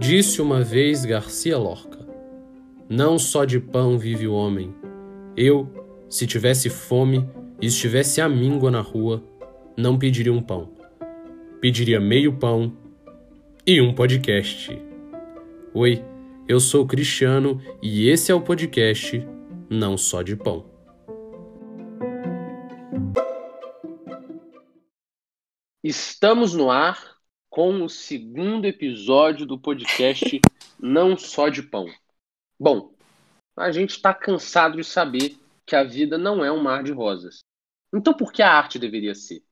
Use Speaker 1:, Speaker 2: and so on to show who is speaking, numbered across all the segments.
Speaker 1: Disse uma vez Garcia Lorca: Não só de pão vive o homem. Eu, se tivesse fome e estivesse à míngua na rua, não pediria um pão. Pediria meio pão e um podcast. Oi, eu sou Cristiano e esse é o podcast Não Só de Pão.
Speaker 2: Estamos no ar com o segundo episódio do podcast Não Só de Pão. Bom, a gente está cansado de saber que a vida não é um mar de rosas. Então, por que a arte deveria ser?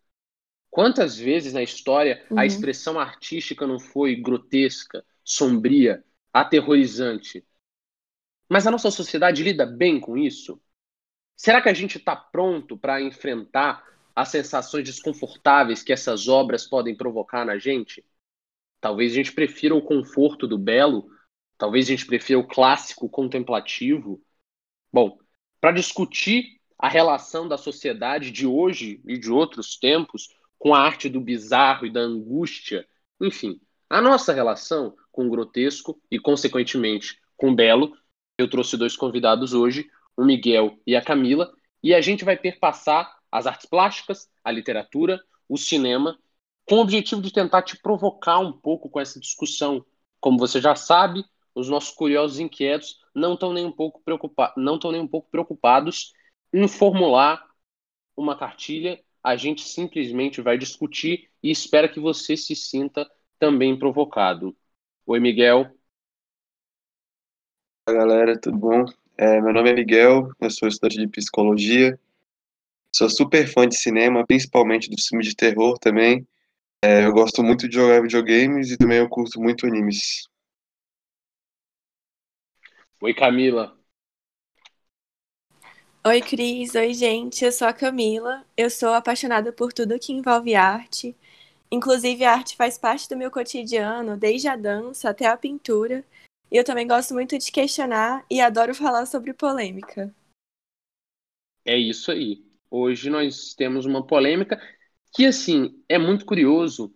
Speaker 2: Quantas vezes na história uhum. a expressão artística não foi grotesca, sombria, aterrorizante? Mas a nossa sociedade lida bem com isso? Será que a gente está pronto para enfrentar as sensações desconfortáveis que essas obras podem provocar na gente? Talvez a gente prefira o conforto do belo, talvez a gente prefira o clássico contemplativo. Bom, para discutir a relação da sociedade de hoje e de outros tempos com a arte do bizarro e da angústia, enfim, a nossa relação com o grotesco e, consequentemente, com o belo, eu trouxe dois convidados hoje, o Miguel e a Camila, e a gente vai perpassar as artes plásticas, a literatura, o cinema, com o objetivo de tentar te provocar um pouco com essa discussão. Como você já sabe, os nossos curiosos inquietos não estão nem um pouco preocupados, não estão nem um pouco preocupados em formular uma cartilha. A gente simplesmente vai discutir e espera que você se sinta também provocado. Oi, Miguel.
Speaker 3: Olá, galera, tudo bom? É, meu nome é Miguel, eu sou estudante de psicologia Sou super fã de cinema, principalmente dos filmes de terror também. É, eu gosto muito de jogar videogames e também eu curto muito animes.
Speaker 2: Oi, Camila.
Speaker 4: Oi, Cris. Oi, gente. Eu sou a Camila. Eu sou apaixonada por tudo que envolve arte. Inclusive, a arte faz parte do meu cotidiano, desde a dança até a pintura. E eu também gosto muito de questionar e adoro falar sobre polêmica.
Speaker 2: É isso aí. Hoje nós temos uma polêmica que, assim, é muito curioso,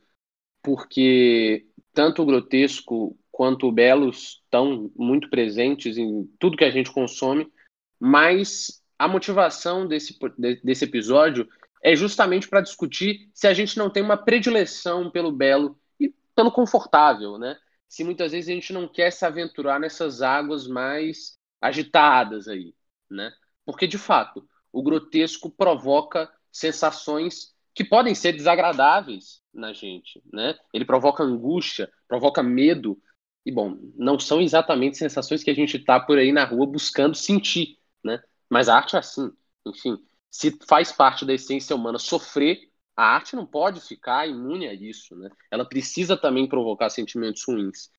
Speaker 2: porque tanto o grotesco quanto o belo estão muito presentes em tudo que a gente consome, mas a motivação desse, desse episódio é justamente para discutir se a gente não tem uma predileção pelo belo e pelo confortável, né? Se muitas vezes a gente não quer se aventurar nessas águas mais agitadas aí, né? Porque, de fato, o grotesco provoca sensações que podem ser desagradáveis na gente, né? Ele provoca angústia, provoca medo. E bom, não são exatamente sensações que a gente está por aí na rua buscando sentir, né? Mas a arte é assim, enfim, se faz parte da essência humana sofrer, a arte não pode ficar imune a isso, né? Ela precisa também provocar sentimentos ruins.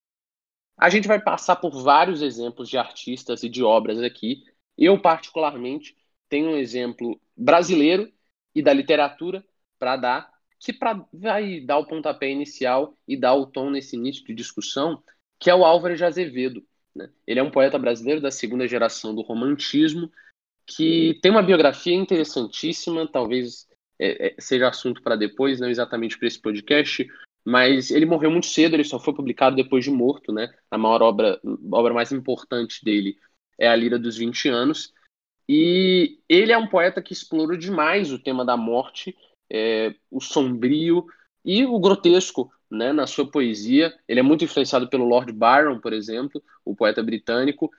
Speaker 2: A gente vai passar por vários exemplos de artistas e de obras aqui. Eu particularmente tem um exemplo brasileiro e da literatura para dar, que pra, vai dar o pontapé inicial e dar o tom nesse início de discussão, que é o Álvaro de Azevedo. Né? Ele é um poeta brasileiro da segunda geração do romantismo, que tem uma biografia interessantíssima, talvez é, é, seja assunto para depois, não exatamente para esse podcast, mas ele morreu muito cedo, ele só foi publicado depois de morto, né? A maior obra, a obra mais importante dele é A Lira dos 20 Anos, e ele é um poeta que explora demais o tema da morte, é, o sombrio e o grotesco né, na sua poesia. Ele é muito influenciado pelo Lord Byron, por exemplo, o poeta britânico.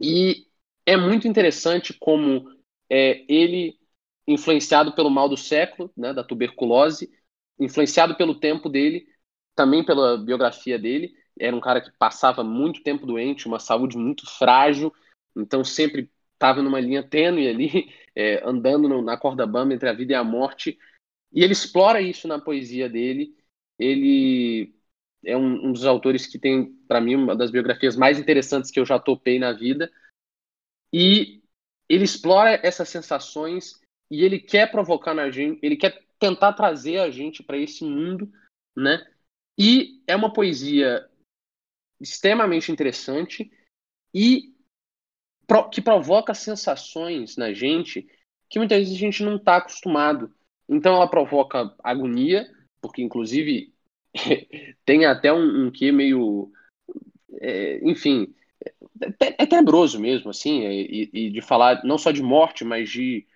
Speaker 2: E é muito interessante como é, ele, influenciado pelo mal do século, né, da tuberculose, influenciado pelo tempo dele, também pela biografia dele, era um cara que passava muito tempo doente, uma saúde muito frágil, então sempre estava numa linha tênue ali, é, andando no, na corda bamba entre a vida e a morte. E ele explora isso na poesia dele. Ele é um, um dos autores que tem, para mim, uma das biografias mais interessantes que eu já topei na vida. E ele explora essas sensações e ele quer provocar na gente, ele quer tentar trazer a gente para esse mundo, né? E é uma poesia extremamente interessante e que provoca sensações na gente que muitas vezes a gente não está acostumado. Então ela provoca agonia, porque inclusive tem até um, um que meio, é, enfim, é, é tenebroso mesmo, assim, é, e, e, de falar não só de morte, mas de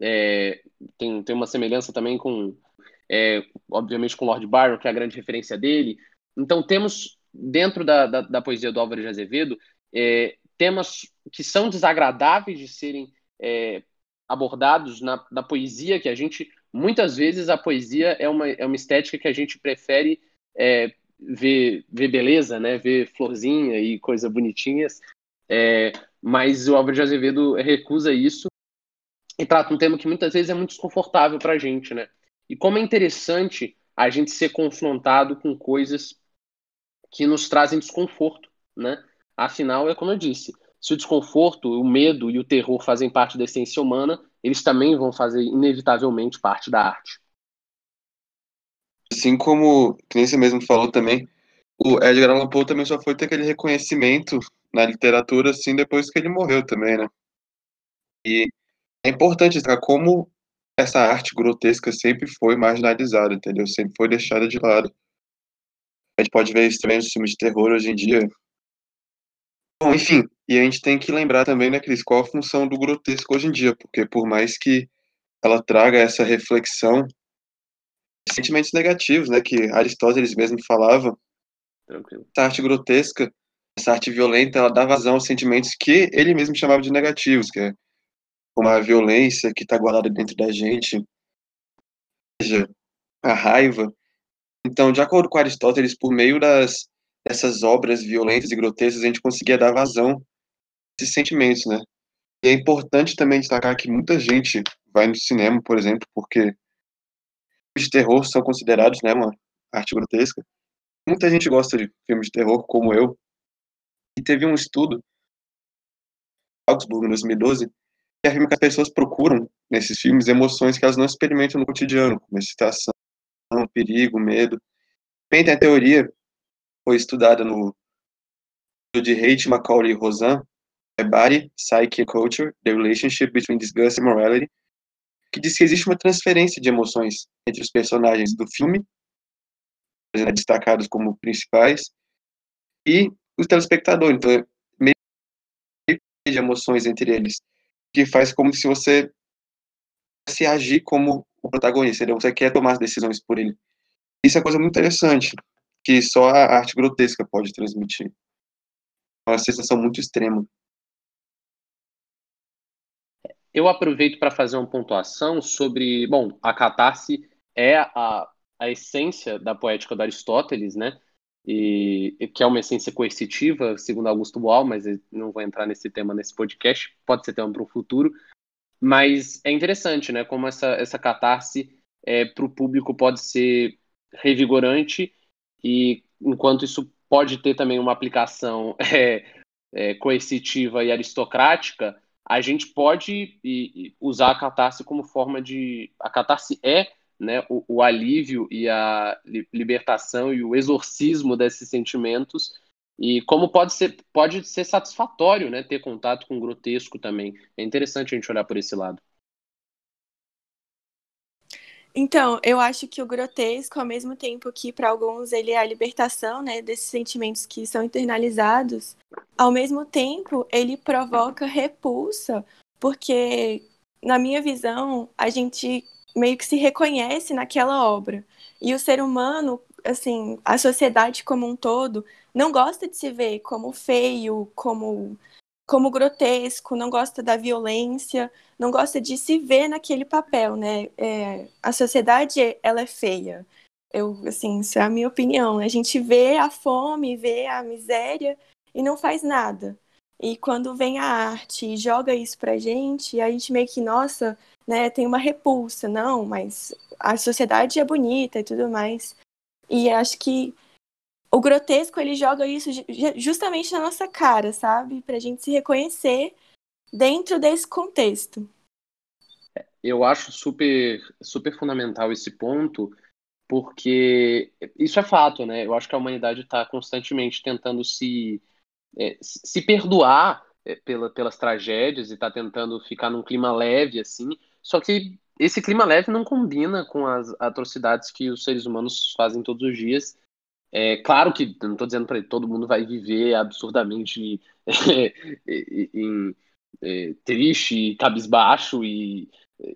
Speaker 2: é, tem, tem uma semelhança também com, é, obviamente, com Lord Byron, que é a grande referência dele. Então temos dentro da, da, da poesia do Álvaro de Azevedo é, temas que são desagradáveis de serem é, abordados na, na poesia, que a gente, muitas vezes, a poesia é uma, é uma estética que a gente prefere é, ver, ver beleza, né? ver florzinha e coisas bonitinhas, é, mas o Álvaro de Azevedo recusa isso e trata um tema que muitas vezes é muito desconfortável para a gente, né? E como é interessante a gente ser confrontado com coisas que nos trazem desconforto, né? Afinal, é como eu disse, se o desconforto, o medo e o terror fazem parte da essência humana, eles também vão fazer inevitavelmente parte da arte.
Speaker 3: Assim como, que nem você mesmo falou também, o Edgar Allan Poe também só foi ter aquele reconhecimento na literatura assim depois que ele morreu também, né? E é importante destacar como essa arte grotesca sempre foi marginalizada, entendeu? Sempre foi deixada de lado. A gente pode ver isso também nos filmes de terror hoje em dia, Bom, enfim, e a gente tem que lembrar também, né, Cris, qual a função do grotesco hoje em dia, porque por mais que ela traga essa reflexão sentimentos negativos, né, que Aristóteles mesmo falava, Tranquilo. essa arte grotesca, essa arte violenta, ela dá vazão aos sentimentos que ele mesmo chamava de negativos, que é como a violência que está guardada dentro da gente, seja, a raiva. Então, de acordo com Aristóteles, por meio das essas obras violentas e grotescas, a gente conseguia dar vazão a esses sentimentos, né? E é importante também destacar que muita gente vai no cinema, por exemplo, porque filmes de terror são considerados, né, uma arte grotesca. Muita gente gosta de filmes de terror, como eu. E teve um estudo, Augsburg, em 2012, que afirma que as pessoas procuram, nesses filmes, emoções que elas não experimentam no cotidiano, como excitação, perigo, medo. Também tem a teoria foi estudada no de Haight, Macaulay e Rosan, é Body, Psyche and Culture, The Relationship Between Disgust and Morality, que diz que existe uma transferência de emoções entre os personagens do filme, destacados como principais, e o telespectador. Então, é meio de emoções entre eles, que faz como se você se agir como o protagonista, entendeu? você quer tomar as decisões por ele. Isso é coisa muito interessante que só a arte grotesca pode transmitir. É uma sensação muito extrema.
Speaker 2: Eu aproveito para fazer uma pontuação sobre. Bom, a catarse é a, a essência da poética do Aristóteles, né? E, que é uma essência coercitiva, segundo Augusto Boal, mas não vou entrar nesse tema nesse podcast, pode ser tema para o futuro. Mas é interessante, né? Como essa, essa catarse é, para o público pode ser revigorante e enquanto isso pode ter também uma aplicação é, é, coercitiva e aristocrática, a gente pode e, usar a catarse como forma de. A catarse é né, o, o, alívio e a libertação e o exorcismo desses sentimentos. E como pode ser, pode ser satisfatório né, ter contato com o grotesco também. É interessante a gente olhar por esse lado.
Speaker 4: Então, eu acho que o grotesco, ao mesmo tempo que para alguns ele é a libertação, né, desses sentimentos que são internalizados, ao mesmo tempo ele provoca repulsa, porque na minha visão, a gente meio que se reconhece naquela obra. E o ser humano, assim, a sociedade como um todo, não gosta de se ver como feio, como como grotesco, não gosta da violência, não gosta de se ver naquele papel, né? É, a sociedade, ela é feia. Eu, assim, isso é a minha opinião. A gente vê a fome, vê a miséria e não faz nada. E quando vem a arte e joga isso pra gente, a gente meio que, nossa, né, tem uma repulsa. Não, mas a sociedade é bonita e tudo mais. E acho que o grotesco ele joga isso justamente na nossa cara, sabe? Pra gente se reconhecer dentro desse contexto.
Speaker 2: Eu acho super, super fundamental esse ponto, porque isso é fato, né? Eu acho que a humanidade está constantemente tentando se, é, se perdoar é, pela, pelas tragédias e está tentando ficar num clima leve, assim, só que esse clima leve não combina com as atrocidades que os seres humanos fazem todos os dias. É claro que não estou dizendo para todo mundo vai viver absurdamente em, é, triste, cabisbaixo e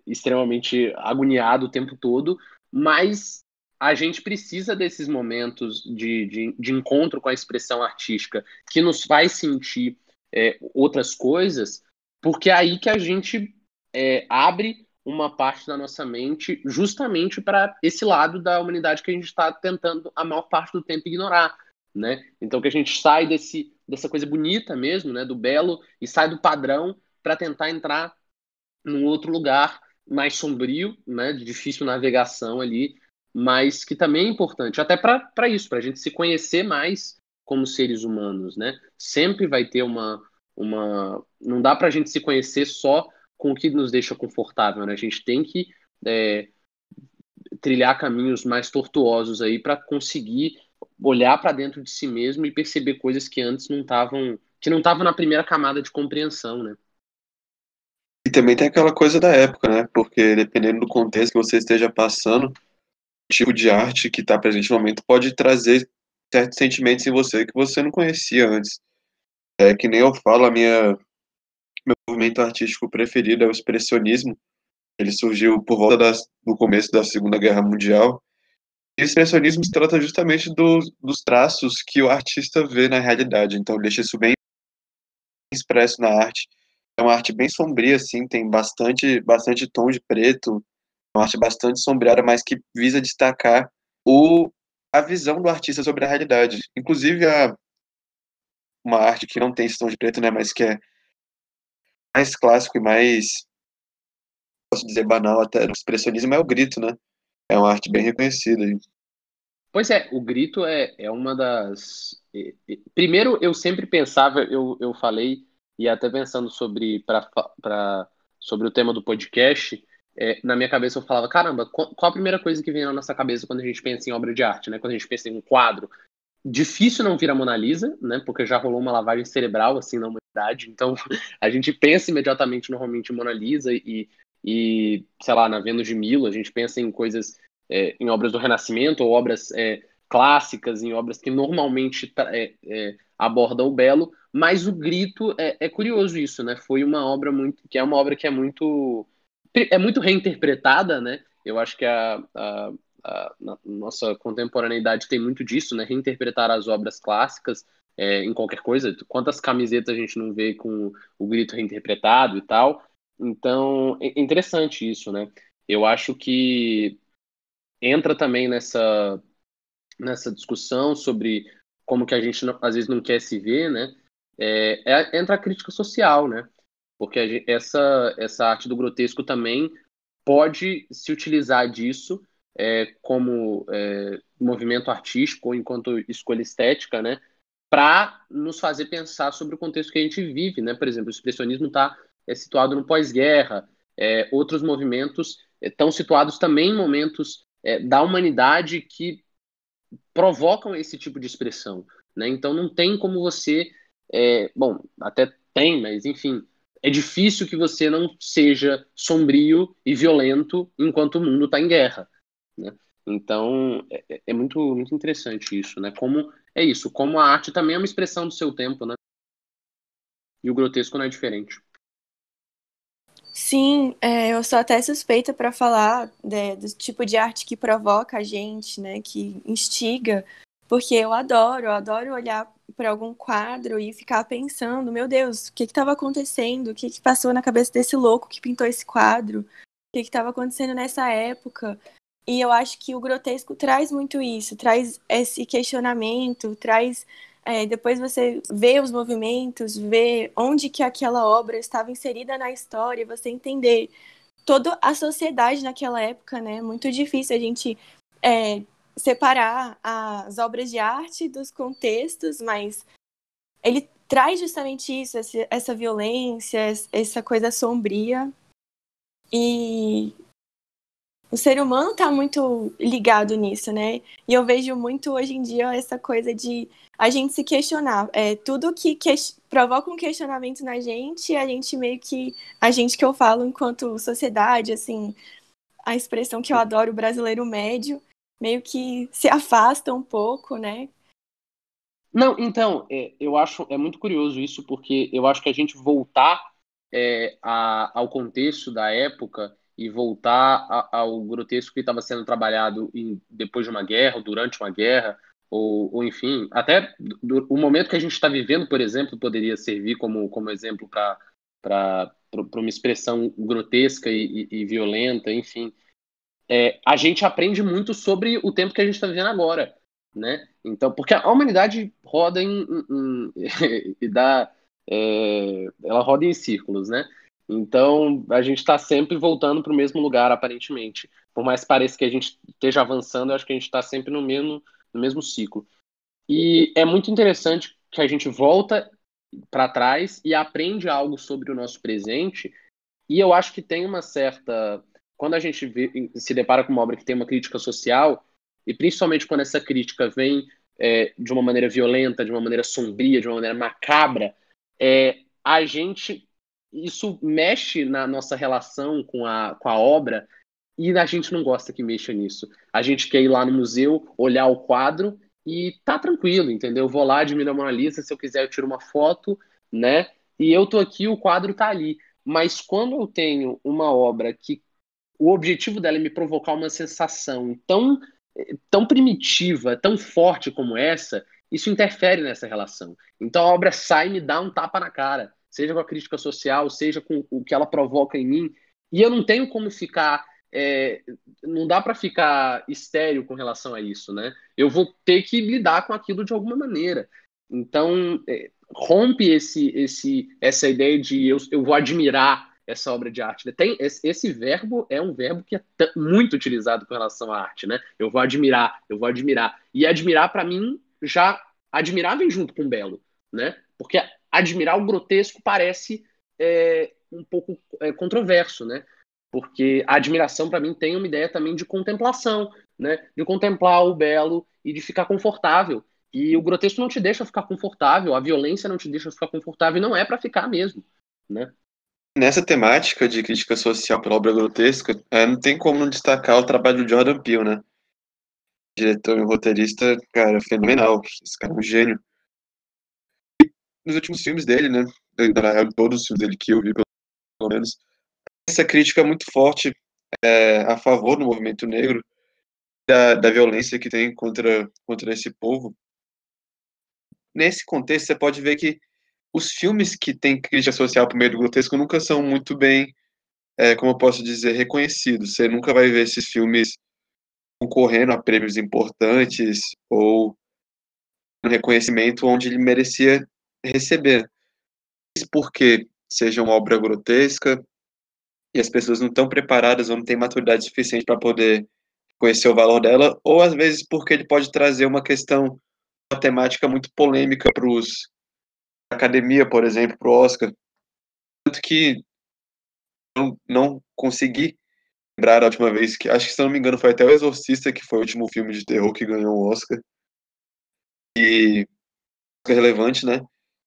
Speaker 2: extremamente agoniado o tempo todo, mas a gente precisa desses momentos de, de, de encontro com a expressão artística que nos faz sentir é, outras coisas, porque é aí que a gente é, abre uma parte da nossa mente justamente para esse lado da humanidade que a gente está tentando a maior parte do tempo ignorar, né? Então que a gente sai desse dessa coisa bonita mesmo, né, do belo e sai do padrão para tentar entrar num outro lugar mais sombrio, né, de difícil navegação ali, mas que também é importante, até para isso, para a gente se conhecer mais como seres humanos, né? Sempre vai ter uma. uma não dá para a gente se conhecer só com o que nos deixa confortável, né? A gente tem que é, trilhar caminhos mais tortuosos aí para conseguir olhar para dentro de si mesmo e perceber coisas que antes não estavam que não estavam na primeira camada de compreensão, né?
Speaker 3: E também tem aquela coisa da época, né? Porque dependendo do contexto que você esteja passando, tipo de arte que está presente no momento pode trazer certos sentimentos em você que você não conhecia antes. É que nem eu falo, a minha meu movimento artístico preferido é o expressionismo. Ele surgiu por volta das, do começo da Segunda Guerra Mundial. E o expressionismo se trata justamente do, dos traços que o artista vê na realidade. Então, deixa isso bem expresso na arte. É uma arte bem sombria, assim, tem bastante, bastante tom de preto, uma arte bastante sombreada, mas que visa destacar o, a visão do artista sobre a realidade. Inclusive, a, uma arte que não tem esse tom de preto, né, mas que é mais clássico e mais, posso dizer, banal até, no expressionismo é o grito, né? É uma arte bem reconhecida.
Speaker 2: Pois é, o grito é, é uma das... Primeiro, eu sempre pensava, eu, eu falei, e até pensando sobre, pra, pra, sobre o tema do podcast, é, na minha cabeça eu falava, caramba, qual, a primeira coisa que vem na nossa cabeça quando a gente pensa em obra de arte, né? Quando a gente pensa em um quadro, difícil não vir a Mona Lisa, né? Porque já rolou uma lavagem cerebral assim na humanidade, então a gente pensa imediatamente normalmente em Mona Lisa e, e sei lá, na Vênus de Milo, a gente pensa em coisas, é, em obras do Renascimento ou obras é, clássicas, em obras que normalmente é, é, abordam o belo, mas o Grito é, é curioso isso, né? Foi uma obra muito, que é uma obra que é muito é muito reinterpretada, né? Eu acho que a, a, a nossa contemporaneidade tem muito disso, né? Reinterpretar as obras clássicas é, em qualquer coisa. Quantas camisetas a gente não vê com o grito reinterpretado e tal? Então, é interessante isso, né? Eu acho que entra também nessa, nessa discussão sobre como que a gente às vezes não quer se ver, né? É, é, entra a crítica social, né? porque essa, essa arte do grotesco também pode se utilizar disso é, como é, movimento artístico ou enquanto escolha estética, né, para nos fazer pensar sobre o contexto que a gente vive, né? Por exemplo, o expressionismo está é, situado no pós-guerra, é, outros movimentos estão é, situados também em momentos é, da humanidade que provocam esse tipo de expressão, né? Então não tem como você, bom, até tem, mas enfim, é difícil que você não seja sombrio e violento enquanto o mundo está em guerra. Né? Então, é, é, é, muito, muito interessante isso, né? Como é isso, como a arte também é uma expressão do seu tempo, né? E o grotesco não é diferente.
Speaker 4: Sim, é, eu sou até suspeita para falar né, do tipo de arte que provoca a gente, né? Que instiga, porque eu adoro, eu adoro olhar para algum quadro e ficar pensando, meu Deus, o que estava acontecendo? O que, que passou na cabeça desse louco que pintou esse quadro? O que estava acontecendo nessa época? E eu acho que o grotesco traz muito isso, traz esse questionamento, traz é, depois você vê os movimentos, vê onde que aquela obra estava inserida na história, você entender toda a sociedade naquela época, né? Muito difícil a gente é, separar as obras de arte dos contextos, mas ele traz justamente isso, essa violência, essa coisa sombria. E o ser humano está muito ligado nisso, né? E eu vejo muito hoje em dia essa coisa de a gente se questionar. É, tudo que, que provoca um questionamento na gente, a gente meio que. A gente que eu falo enquanto sociedade, assim, a expressão que eu adoro, o brasileiro médio, meio que se afasta um pouco, né?
Speaker 2: Não, então, é, eu acho é muito curioso isso, porque eu acho que a gente voltar é, a, ao contexto da época e voltar a, ao grotesco que estava sendo trabalhado em, depois de uma guerra, ou durante uma guerra, ou, ou enfim, até do, o momento que a gente está vivendo, por exemplo, poderia servir como, como exemplo para uma expressão grotesca e, e, e violenta, enfim. É, a gente aprende muito sobre o tempo que a gente está vivendo agora, né? Então, porque a humanidade roda em, em, em e dá, é, ela roda em círculos, né? Então, a gente está sempre voltando para o mesmo lugar, aparentemente. Por mais que pareça que a gente esteja avançando, eu acho que a gente está sempre no mesmo, no mesmo ciclo. E é muito interessante que a gente volta para trás e aprende algo sobre o nosso presente. E eu acho que tem uma certa. Quando a gente vê, se depara com uma obra que tem uma crítica social, e principalmente quando essa crítica vem é, de uma maneira violenta, de uma maneira sombria, de uma maneira macabra, é, a gente isso mexe na nossa relação com a, com a obra e a gente não gosta que mexa nisso. A gente quer ir lá no museu, olhar o quadro e tá tranquilo, entendeu? vou lá, admiro a Mona Lisa, se eu quiser eu tiro uma foto, né? E eu tô aqui, o quadro tá ali. Mas quando eu tenho uma obra que o objetivo dela é me provocar uma sensação tão, tão primitiva, tão forte como essa, isso interfere nessa relação. Então a obra sai e me dá um tapa na cara seja com a crítica social, seja com o que ela provoca em mim. E eu não tenho como ficar. É, não dá para ficar estéreo com relação a isso, né? Eu vou ter que lidar com aquilo de alguma maneira. Então, é, rompe esse, esse, essa ideia de eu, eu vou admirar essa obra de arte. Tem, esse verbo é um verbo que é muito utilizado com relação à arte, né? Eu vou admirar, eu vou admirar. E admirar, para mim, já admirar vem junto com belo, né? Porque admirar o grotesco parece é, um pouco é, controverso, né? Porque a admiração, para mim, tem uma ideia também de contemplação, né? De contemplar o belo e de ficar confortável. E o grotesco não te deixa ficar confortável, a violência não te deixa ficar confortável, não é para ficar mesmo, né?
Speaker 3: Nessa temática de crítica social pela obra grotesca, é, não tem como não destacar o trabalho do Jordan Peele, né? Diretor e roteirista, cara, fenomenal. Esse cara é um gênio nos últimos filmes dele, né? Na real, todos os filmes dele que eu vi, pelo menos. Essa crítica muito forte é, a favor do movimento negro, da, da violência que tem contra, contra esse povo. Nesse contexto, você pode ver que os filmes que têm crítica social por meio do grotesco nunca são muito bem, é, como eu posso dizer, reconhecidos. Você nunca vai ver esses filmes concorrendo a prêmios importantes ou um reconhecimento onde ele merecia receber. Porque seja uma obra grotesca e as pessoas não estão preparadas ou não têm maturidade suficiente para poder conhecer o valor dela, ou às vezes porque ele pode trazer uma questão matemática muito polêmica para os academia, por exemplo, para o Oscar. Tanto que eu não consegui lembrar a última vez que, acho que se não me engano, foi até o Exorcista, que foi o último filme de terror que ganhou o Oscar. E relevante, né?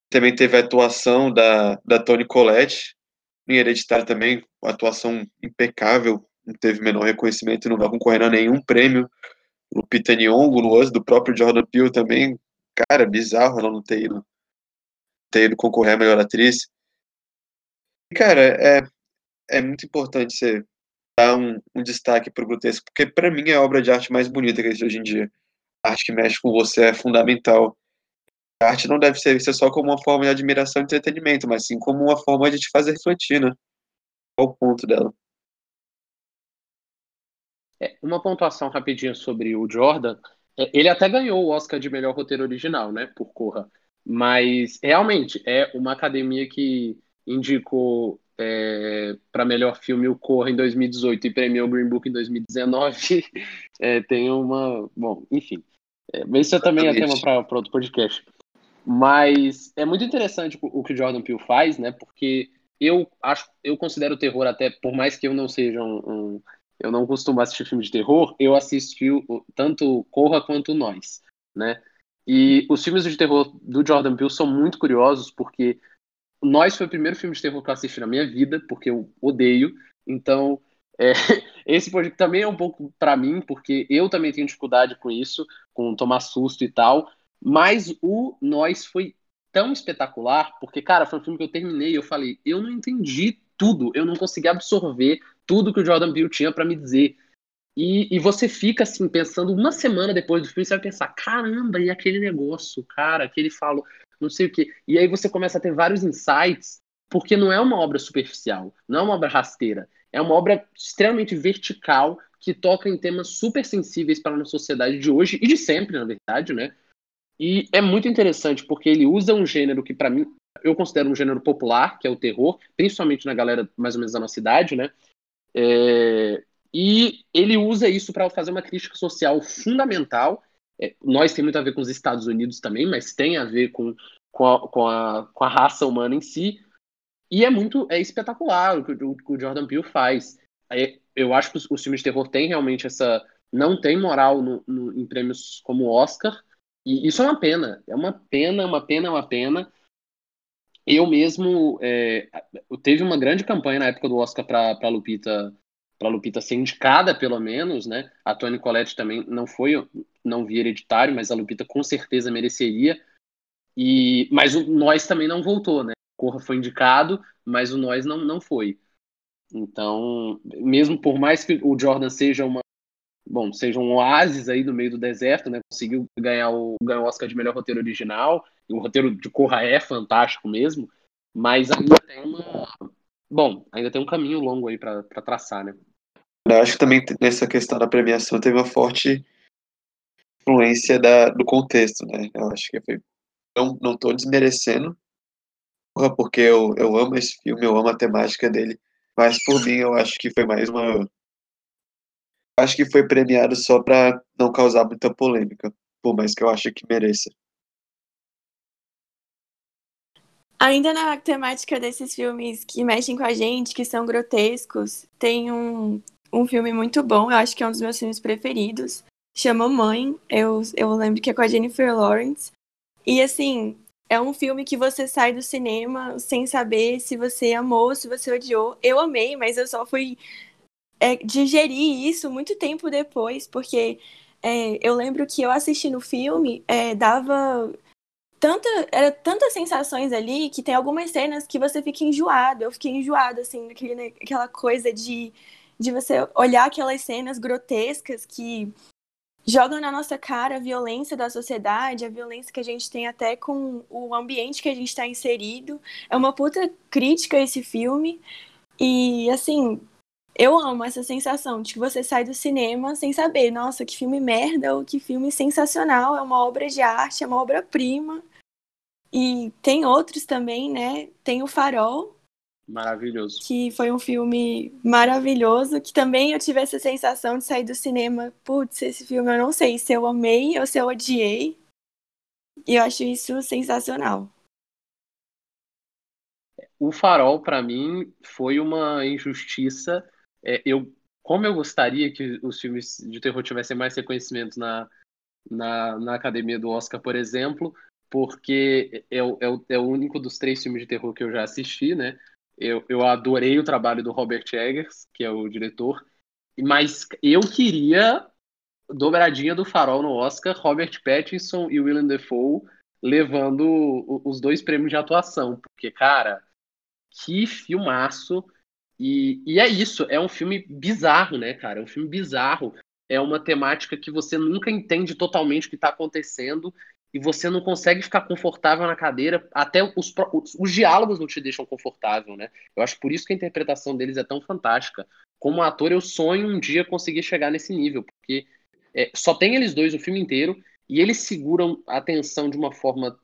Speaker 3: Também teve a atuação da, da Toni Collette, em Hereditário também, atuação impecável, não teve menor reconhecimento, não vai concorrer a nenhum prêmio. O Peter Nyong'o, no Us, do próprio Jordan Peele também, cara, bizarro ela não ter ido, ter ido concorrer a melhor atriz. Cara, é, é muito importante você dar um, um destaque para o grotesco, porque para mim é a obra de arte mais bonita que existe hoje em dia. A arte que mexe com você é fundamental. A arte não deve ser vista só como uma forma de admiração e entretenimento, mas sim como uma forma de te fazer refletir, né? Qual o ponto dela?
Speaker 2: É, uma pontuação rapidinha sobre o Jordan. É, ele até ganhou o Oscar de melhor roteiro original, né? Por Corra. Mas realmente é uma academia que indicou é, para melhor filme o Corra em 2018 e premiou o Green Book em 2019. É, tem uma. Bom, enfim. É, mas isso também é tema para outro podcast. Mas é muito interessante o que o Jordan Peele faz, né? Porque eu acho, eu considero o terror até, por mais que eu não seja um, um eu não costumo assistir filme de terror, eu assisti tanto Corra quanto Nós, né? E os filmes de terror do Jordan Peele são muito curiosos porque Nós foi o primeiro filme de terror que eu assisti na minha vida, porque eu odeio. Então, É, esse projeto também é um pouco para mim, porque eu também tenho dificuldade com isso, com tomar susto e tal. Mas o Nós foi tão espetacular, porque, cara, foi um filme que eu terminei e eu falei, eu não entendi tudo, eu não consegui absorver tudo que o Jordan Peele tinha para me dizer. E, e, você fica assim, pensando, uma semana depois do filme, você vai pensar, caramba, e aquele negócio, cara, que ele falou, não sei o quê. E aí você começa a ter vários insights, porque não é uma obra superficial, não é uma obra rasteira, é uma obra extremamente vertical, que toca em temas super sensíveis para a nossa sociedade de hoje e de sempre, na verdade, né? E é muito interessante porque ele usa um gênero que, para mim, eu considero um gênero popular, que é o terror, principalmente na galera mais ou menos da nossa idade, né? É... E ele usa isso para fazer uma crítica social fundamental. É, nós tem muito a ver com os Estados Unidos também, mas tem a ver com, com, a, com, a, com a raça humana em si. E é muito é espetacular o que o, o Jordan Peele faz. É, eu acho que os, os, filmes de terror têm realmente essa. Não tem moral no, no, em prêmios como o Oscar, e isso é uma pena, é uma pena, uma pena, uma pena. Eu mesmo é, teve uma grande campanha na época do Oscar para Lupita para Lupita ser indicada pelo menos, né? A Toni Collette também não foi, não vi hereditário, mas a Lupita com certeza mereceria. E mas o Nós também não voltou, né? Corra foi indicado, mas o Nós não não foi. Então, mesmo por mais que o Jordan seja uma bom, seja um oásis aí no meio do deserto, né? Conseguiu ganhar o, ganhar o Oscar de melhor roteiro original. E o roteiro de Corra é fantástico mesmo, mas ainda tem uma. Bom, ainda tem um caminho longo aí para traçar, né?
Speaker 3: Eu acho que também nessa questão da premiação teve uma forte influência da, do contexto, né? Eu acho que foi. Não, não tô desmerecendo, porque eu, eu amo esse filme, eu amo a temática dele, mas por mim eu acho que foi mais uma acho que foi premiado só para não causar muita polêmica, por mais que eu ache que mereça.
Speaker 4: Ainda na temática desses filmes que mexem com a gente, que são grotescos, tem um, um filme muito bom, eu acho que é um dos meus filmes preferidos, chama Mãe, eu, eu lembro que é com a Jennifer Lawrence, e assim, é um filme que você sai do cinema sem saber se você amou, se você odiou. Eu amei, mas eu só fui é, digerir isso muito tempo depois, porque é, eu lembro que eu assistindo o filme, é, dava tanta, era tantas sensações ali que tem algumas cenas que você fica enjoado. Eu fiquei enjoada, assim, naquele, naquela coisa de, de você olhar aquelas cenas grotescas que jogam na nossa cara a violência da sociedade, a violência que a gente tem até com o ambiente que a gente está inserido. É uma puta crítica esse filme. E, assim, eu amo essa sensação de que você sai do cinema sem saber, nossa, que filme merda ou que filme sensacional, é uma obra de arte, é uma obra-prima. E tem outros também, né? Tem o Farol.
Speaker 2: Maravilhoso.
Speaker 4: Que foi um filme maravilhoso, que também eu tive essa sensação de sair do cinema, putz, esse filme eu não sei se eu amei ou se eu odiei. E eu acho isso sensacional.
Speaker 2: O Farol, para mim, foi uma injustiça é, eu, como eu gostaria que os filmes de terror tivessem mais reconhecimento na, na, na academia do Oscar, por exemplo, porque é, o, é, o, é o único dos três filmes de terror que eu já assisti, né? Eu, eu adorei o trabalho do Robert Eggers, que é o diretor, mas eu queria dobradinha do farol no Oscar, Robert Pattinson e Willem Dafoe levando os dois prêmios de atuação, porque, cara, que filmaço! E, e é isso, é um filme bizarro, né, cara? É um filme bizarro. É uma temática que você nunca entende totalmente o que está acontecendo e você não consegue ficar confortável na cadeira. Até os, os, os, diálogos não te deixam confortável, né? Eu acho por isso que a interpretação deles é tão fantástica. Como ator, eu sonho um dia conseguir chegar nesse nível, porque é, só tem eles dois o filme inteiro e eles seguram a atenção de uma forma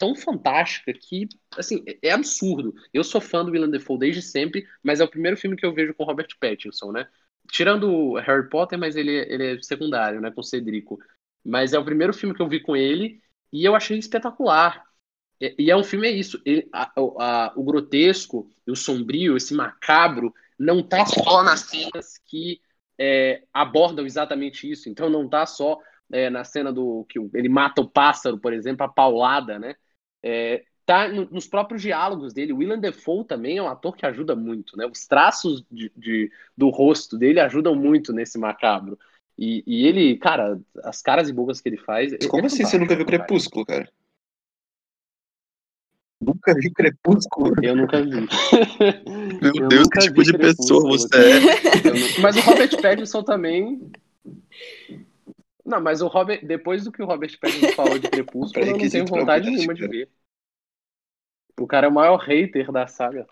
Speaker 2: tão fantástica que, assim, é, é absurdo. Eu sou fã do Willem Dafoe desde sempre, mas é o primeiro filme que eu vejo com Robert Pattinson, né? Tirando Harry Potter, mas ele, ele é secundário, né, com Cedrico. Mas é o primeiro filme que eu vi com ele e eu achei espetacular. E, é um filme, é isso, ele, a, a, o grotesco, o sombrio, esse macabro, não tá só nas cenas que é, abordam exatamente isso. Então não tá só é, na cena do que ele mata o pássaro, por exemplo, a paulada, né? É, tá nos próprios diálogos dele. O Willem Dafoe também é um ator que ajuda muito, né? Os traços de, de do rosto dele ajudam muito nesse macabro. E, e, ele, cara, as caras e bocas que ele faz.
Speaker 3: Como é assim você nunca viu Crepúsculo, cara? Nunca vi Crepúsculo?
Speaker 2: Eu nunca vi.
Speaker 3: Meu eu Deus, que tipo de pessoa você é.
Speaker 2: Mas o Robert Pattinson também. Não, mas o Robert, depois do que o Robert Pattinson falou de Crepúsculo, eu não tenho vontade nenhuma de ver. O cara é o maior hater da saga.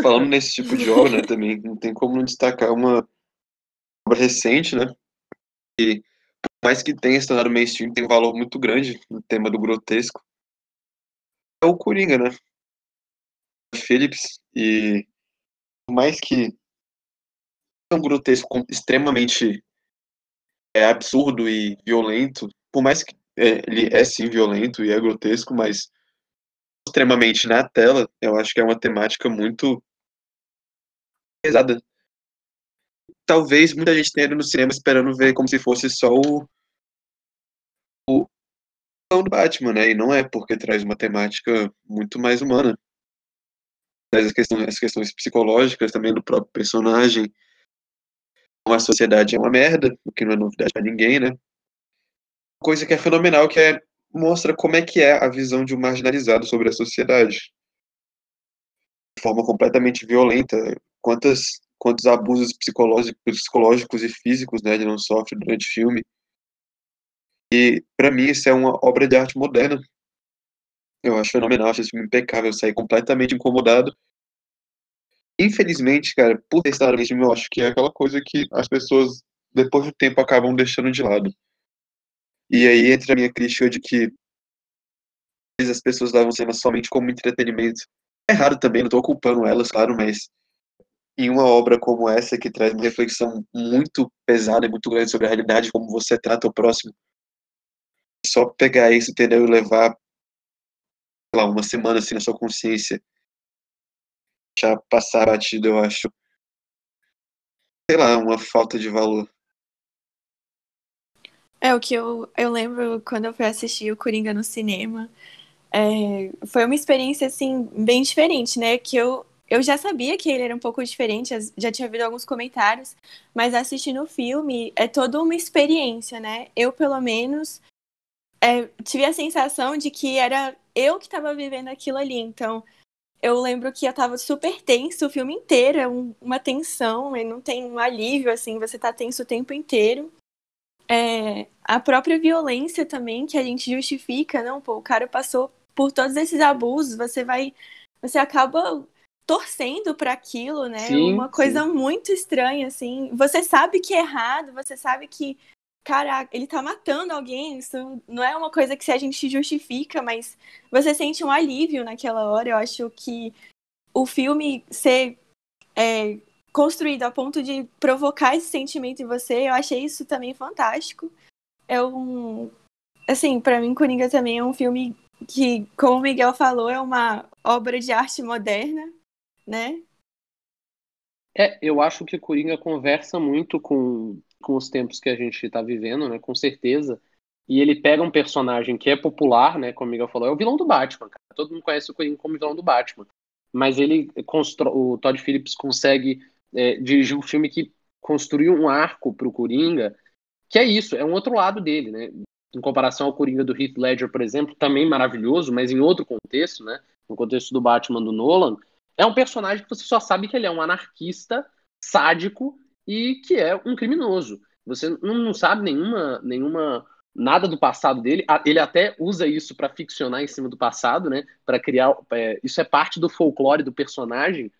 Speaker 3: Falando nesse tipo de obra, né, também, não tem como não destacar uma obra recente, né? Que, por mais que tenha se tornado mainstream, tem um valor muito grande no tema do grotesco. É o Coringa, né? Phillips, e por mais que é um grotesco extremamente é, absurdo e violento, por mais que é, ele é sim violento e é grotesco, mas extremamente na tela, eu acho que é uma temática muito pesada. Talvez muita gente tenha ido no cinema esperando ver como se fosse só o o do Batman, né? E não é porque traz uma temática muito mais humana. Traz as questões, as questões psicológicas também do próprio personagem. A sociedade é uma merda, o que não é novidade para ninguém, né? Coisa que é fenomenal, que é mostra como é que é a visão de um marginalizado sobre a sociedade. De forma completamente violenta. Quantas, quantos abusos psicológicos, psicológicos e físicos né, ele não sofre durante o filme. E, para mim, isso é uma obra de arte moderna. Eu acho fenomenal, acho esse filme impecável. Eu saí completamente incomodado. Infelizmente, cara, por nesse filme, eu acho que é aquela coisa que as pessoas, depois do tempo, acabam deixando de lado. E aí entra a minha crítica de que as pessoas levam cinema somente como entretenimento. É errado também, não estou culpando elas, claro, mas em uma obra como essa, que traz uma reflexão muito pesada e muito grande sobre a realidade, como você trata o próximo, só pegar isso, entendeu, e levar lá, uma semana assim na sua consciência, já passar batido, eu acho, sei lá, uma falta de valor.
Speaker 4: É, o que eu, eu lembro quando eu fui assistir o Coringa no cinema. É, foi uma experiência, assim, bem diferente, né? Que eu, eu já sabia que ele era um pouco diferente, já tinha ouvido alguns comentários, mas assistindo o filme é toda uma experiência, né? Eu, pelo menos, é, tive a sensação de que era eu que estava vivendo aquilo ali. Então, eu lembro que eu tava super tenso o filme inteiro, é um, uma tensão, e não tem um alívio, assim, você tá tenso o tempo inteiro é, a própria violência também que a gente justifica, não, pô, o cara passou por todos esses abusos, você vai, você acaba torcendo para aquilo, né? Sim, Uma coisa sim. muito estranha, assim. Você sabe que é errado, você sabe que, cara, ele tá matando alguém, isso não é uma coisa que se a gente justifica, mas você sente um alívio naquela hora. Eu acho que o filme ser é, construído a ponto de provocar esse sentimento em você, eu achei isso também fantástico. É um. Assim, para mim, Coringa também é um filme que, como o Miguel falou, é uma obra de arte moderna, né?
Speaker 2: É, eu acho que Coringa conversa muito com, com os tempos que a gente está vivendo, né? Com certeza. E ele pega um personagem que é popular, né? Como o Miguel falou, é o vilão do Batman, cara. Todo mundo conhece o Coringa como vilão do Batman. Mas ele, o Todd Phillips consegue é, dirigiu um filme que construiu um arco para o Coringa, que é isso, é um outro lado dele, né? Em comparação ao Coringa do Heath Ledger, por exemplo, também maravilhoso, mas em outro contexto, né? No contexto do Batman do Nolan, é um personagem que você só sabe que ele é um anarquista, sádico e que é um criminoso. Você não, não sabe nenhuma, nenhuma nada do passado dele. Ele até usa isso para ficcionar em cima do passado, né? Para criar. É, isso é parte do folclore do personagem,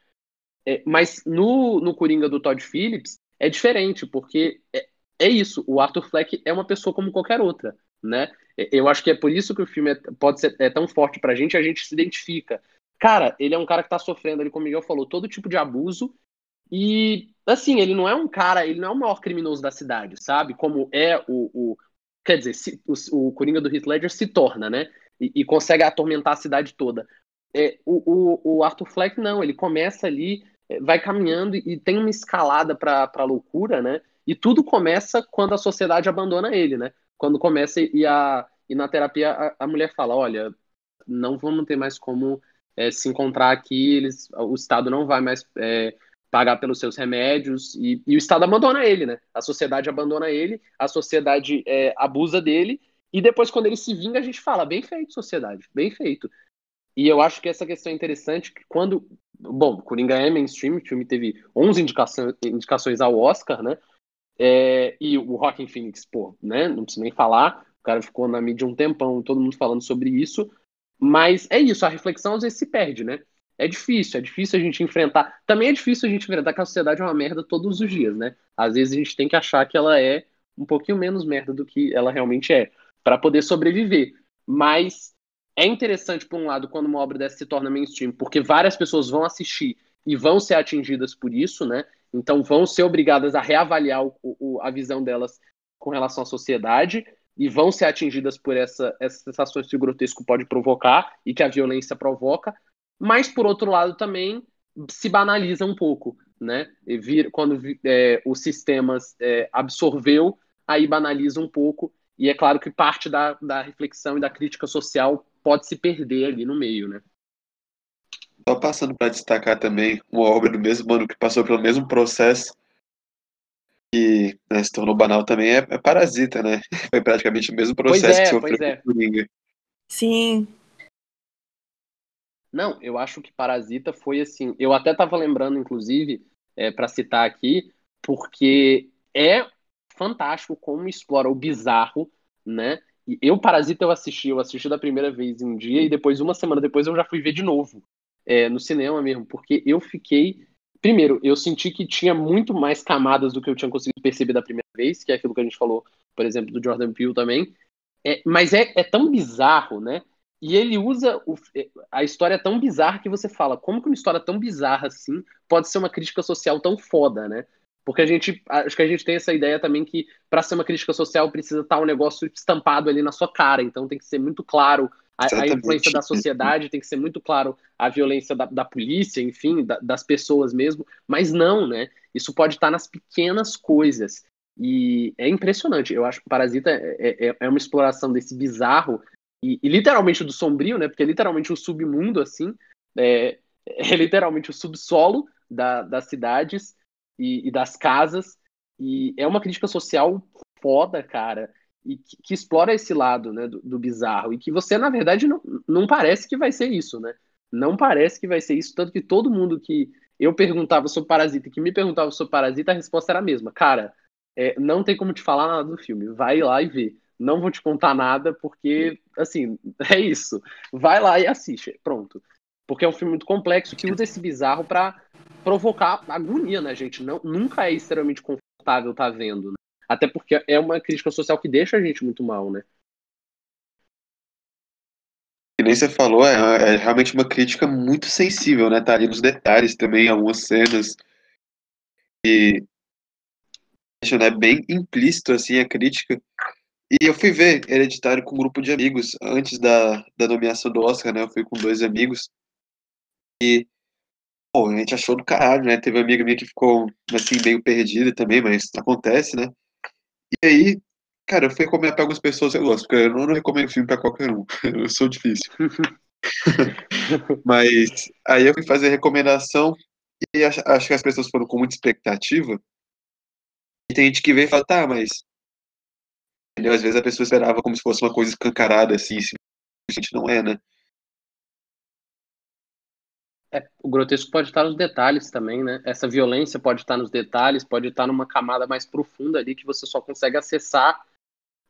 Speaker 2: é, mas no, no Coringa do Todd Phillips é diferente, porque é, é, isso, o Arthur Fleck é uma pessoa como qualquer outra, né? É, eu acho que é por isso que o filme é, pode ser é tão forte pra gente, a gente se identifica. Cara, ele é um cara que tá sofrendo, ali, como o Miguel falou, todo tipo de abuso, e, assim, ele não é um cara, ele não é o maior criminoso da cidade, sabe? Como é o. o quer dizer, se, o, o Coringa do Heath Ledger se torna, né? E, e consegue atormentar a cidade toda. É, o, o, Arthur Fleck, não, ele começa ali vai caminhando e tem uma escalada para a loucura, né? E tudo começa quando a sociedade abandona ele, né? Quando começa e, a, e na terapia a, a mulher fala, olha, não vamos ter mais como é, se encontrar aqui, eles, o Estado não vai mais é, pagar pelos seus remédios e, e, o Estado abandona ele, né? A sociedade abandona ele, a sociedade é, abusa dele e depois quando ele se vinga a gente fala bem feito sociedade, bem feito. E eu acho que essa questão é interessante que quando bom, Coringa é mainstream, o filme teve 11 indicações, ao Oscar, né? É, e o Rockin' Phoenix, pô, né? Não precisa nem falar, o cara ficou na mídia um tempão, todo mundo falando sobre isso. Mas é isso, a reflexão às vezes se perde, né? É difícil, é difícil a gente enfrentar. Também é difícil a gente enfrentar que a sociedade é uma merda todos os dias, né? Às vezes a gente tem que achar que ela é um pouquinho menos merda do que ela realmente é, para poder sobreviver. Mas é interessante, por um lado, quando uma obra dessa se torna mainstream, porque várias pessoas vão assistir e vão ser atingidas por isso, né? Então vão ser obrigadas a reavaliar o, o, a visão delas com relação à sociedade e vão ser atingidas por essa, essas sensações que o grotesco pode provocar e que a violência provoca, mas por outro lado também se banaliza um pouco, né? Vir, quando é, o sistema é, absorveu, aí banaliza um pouco e é claro que parte da, da reflexão e da crítica social pode se perder ali no meio, né?
Speaker 3: Só passando para destacar também uma obra do mesmo ano que passou pelo mesmo processo e né, se tornou banal também é, é, Parasita, né? Foi praticamente o mesmo processo
Speaker 2: pois é,
Speaker 3: que sofreu
Speaker 2: pois é.
Speaker 3: Coringa.
Speaker 4: Sim.
Speaker 2: Não, eu acho que Parasita foi assim. Eu até estava lembrando, inclusive, é, para citar aqui, porque é fantástico como explora o bizarro, né? E eu, Parasita, eu assisti, eu assisti da primeira vez em um dia e depois, uma semana depois, eu já fui ver de novo é, no cinema mesmo, porque eu fiquei. Primeiro, eu senti que tinha muito mais camadas do que eu tinha conseguido perceber da primeira vez, que é aquilo que a gente falou, por exemplo, do Jordan Peele também. É, mas é, é tão bizarro, né? E ele usa o, a história tão bizarra que você fala, como que uma história tão bizarra assim pode ser uma crítica social tão foda, né? Porque a gente, acho que a gente tem essa ideia também que para ser uma crítica social precisa estar um negócio estampado ali na sua cara, então tem que ser muito claro a, a, influência da sociedade, tem que ser muito claro a violência da, da polícia, enfim, da, das pessoas mesmo, mas não, né? Isso pode estar nas pequenas coisas. E é impressionante. Eu acho que Parasita é, é, é uma exploração desse bizarro e, e, literalmente do sombrio, né? Porque é literalmente o submundo, assim, é, é literalmente o subsolo da, das cidades e, e, das casas. E é uma crítica social foda, cara e que, que, explora esse lado né, do, do, bizarro e que você, na verdade, não, não parece que vai ser isso, né? Não parece que vai ser isso, tanto que todo mundo que eu perguntava sobre Parasita e que me perguntava sobre Parasita, a resposta era a mesma. Cara, é, não tem como te falar nada do filme, vai lá e vê. Não vou te contar nada, porque, assim, é isso. Vai lá e assiste, pronto. Porque é um filme muito complexo que usa esse bizarro para provocar agonia na gente. Não, nunca é extremamente confortável tá vendo, né? Até porque é uma crítica social que deixa a gente muito mal, né?
Speaker 3: Que nem você falou, é, é, realmente uma crítica muito sensível, né? Tá ali nos detalhes também, algumas cenas. E né, bem implícito assim a crítica. E eu fui ver Hereditário com um grupo de amigos antes da, da nomeação do Oscar, né? Eu fui com dois amigos. E pô, a gente achou do caralho, né? Teve uma amiga minha que ficou assim meio perdida também, mas acontece, né? E aí, cara, eu fui recomendar pra algumas pessoas, eu gosto, porque eu não, recomendo filme pra qualquer um. Eu sou difícil. Mas aí eu fui fazer recomendação e acho, acho, que as pessoas foram com muita expectativa. E tem gente que vem e fala, tá, mas. Entendeu? Às vezes a pessoa esperava como se fosse uma coisa escancarada, assim, gente não é, né?
Speaker 2: É, o grotesco pode estar nos detalhes também, né? Essa violência pode estar nos detalhes, pode estar numa camada mais profunda ali que você só consegue acessar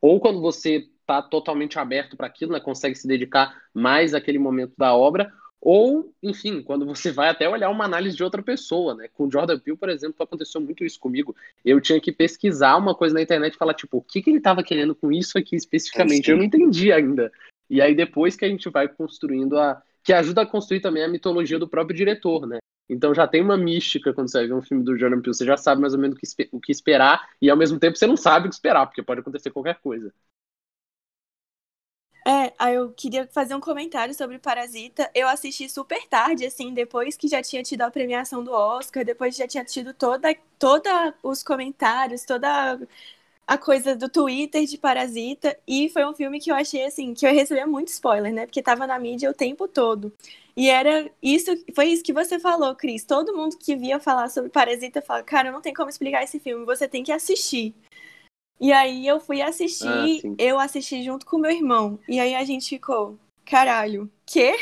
Speaker 2: ou quando você está totalmente aberto para aquilo, né? Consegue se dedicar mais àquele momento da obra, ou, enfim, quando você vai até olhar uma análise de outra pessoa, né? Com Jordan Peele, por exemplo, aconteceu muito isso comigo. Eu tinha que pesquisar uma coisa na internet e falar, tipo, o que, que ele estava querendo com isso aqui especificamente? Eu não entendi ainda. E aí depois que a gente vai construindo a, que ajuda a construir também a mitologia do próprio diretor, né? Então já tem uma mística quando você vai ver um filme do Jordan Peele, você já sabe mais ou menos o que esperar e ao mesmo tempo você não sabe o que esperar, porque pode acontecer qualquer coisa.
Speaker 4: É, eu queria fazer um comentário sobre Parasita. Eu assisti super tarde, assim, depois que já tinha tido a premiação do Oscar, depois já tinha tido toda, toda os comentários, toda a coisa do Twitter de Parasita e foi um filme que eu achei assim, que eu recebia muito spoiler, né? Porque tava na mídia o tempo todo. E era isso, foi isso que você falou, Cris. Todo mundo que via falar sobre Parasita fala, cara, não tem como explicar esse filme, você tem que assistir. E aí eu fui assistir, ah, eu assisti junto com meu irmão. E aí a gente ficou, caralho, quê?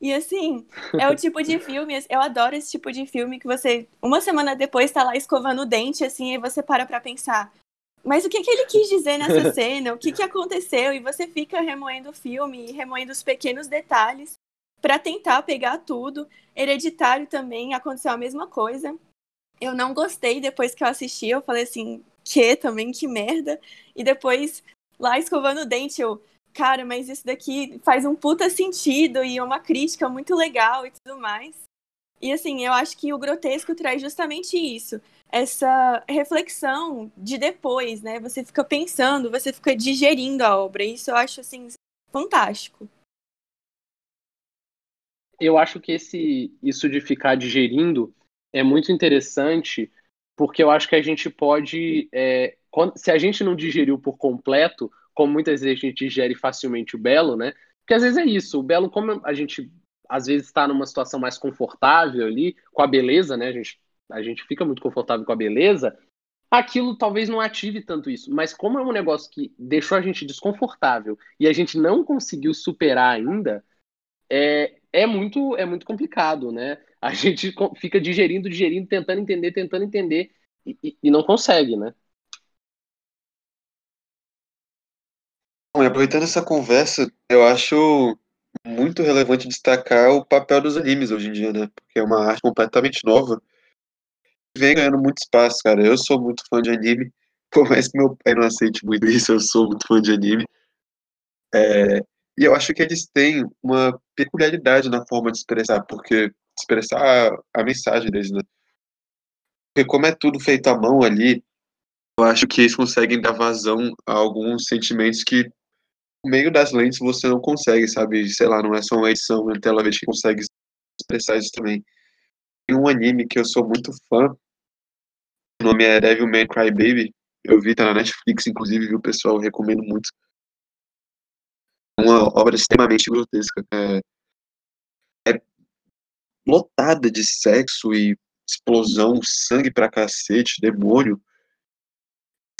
Speaker 4: E assim, é o tipo de filme, eu adoro esse tipo de filme que você, uma semana depois, tá lá escovando o dente, assim, e você para pra pensar, mas o que, que ele quis dizer nessa cena? O que, que aconteceu? E você fica remoendo o filme, remoendo os pequenos detalhes para tentar pegar tudo. Hereditário também aconteceu a mesma coisa. Eu não gostei depois que eu assisti, eu falei assim, que também, que merda. E depois, lá escovando o dente, eu, cara, mas isso daqui faz um puta sentido e é uma crítica muito legal e tudo mais. E assim, eu acho que o grotesco traz justamente isso essa reflexão de depois, né? Você fica pensando, você fica digerindo a obra. Isso eu acho assim fantástico.
Speaker 2: Eu acho que esse isso de ficar digerindo é muito interessante, porque eu acho que a gente pode, é, se a gente não digeriu por completo, como muitas vezes a gente digere facilmente o belo, né? Porque às vezes é isso, o belo, como a gente às vezes está numa situação mais confortável ali, com a beleza, né? A gente a gente fica muito confortável com a beleza, aquilo talvez não ative tanto isso. Mas como é um negócio que deixou a gente desconfortável e a gente não conseguiu superar ainda, é, é muito é muito complicado, né? A gente fica digerindo, digerindo, tentando entender, tentando entender e, e não consegue, né?
Speaker 3: Bom, aproveitando essa conversa, eu acho muito relevante destacar o papel dos animes hoje em dia, né? Porque é uma arte completamente nova vem ganhando muito espaço, cara. Eu sou muito fã de anime, por mais que meu pai não aceite muito isso, eu sou muito fã de anime. É, e eu acho que eles têm uma peculiaridade na forma de expressar, porque expressar a, mensagem deles, né? Porque como é tudo feito à mão ali, eu acho que eles conseguem dar vazão a alguns sentimentos que no meio das lentes você não consegue, sabe? Sei lá, não é só uma edição na tela que consegue expressar isso também. Tem um anime que eu sou muito fã, o nome é Devilman Crybaby. Eu vi, tá na Netflix, inclusive, viu, pessoal? Recomendo muito. Uma obra extremamente grotesca. É, é lotada de sexo e explosão, sangue pra cacete, demônio.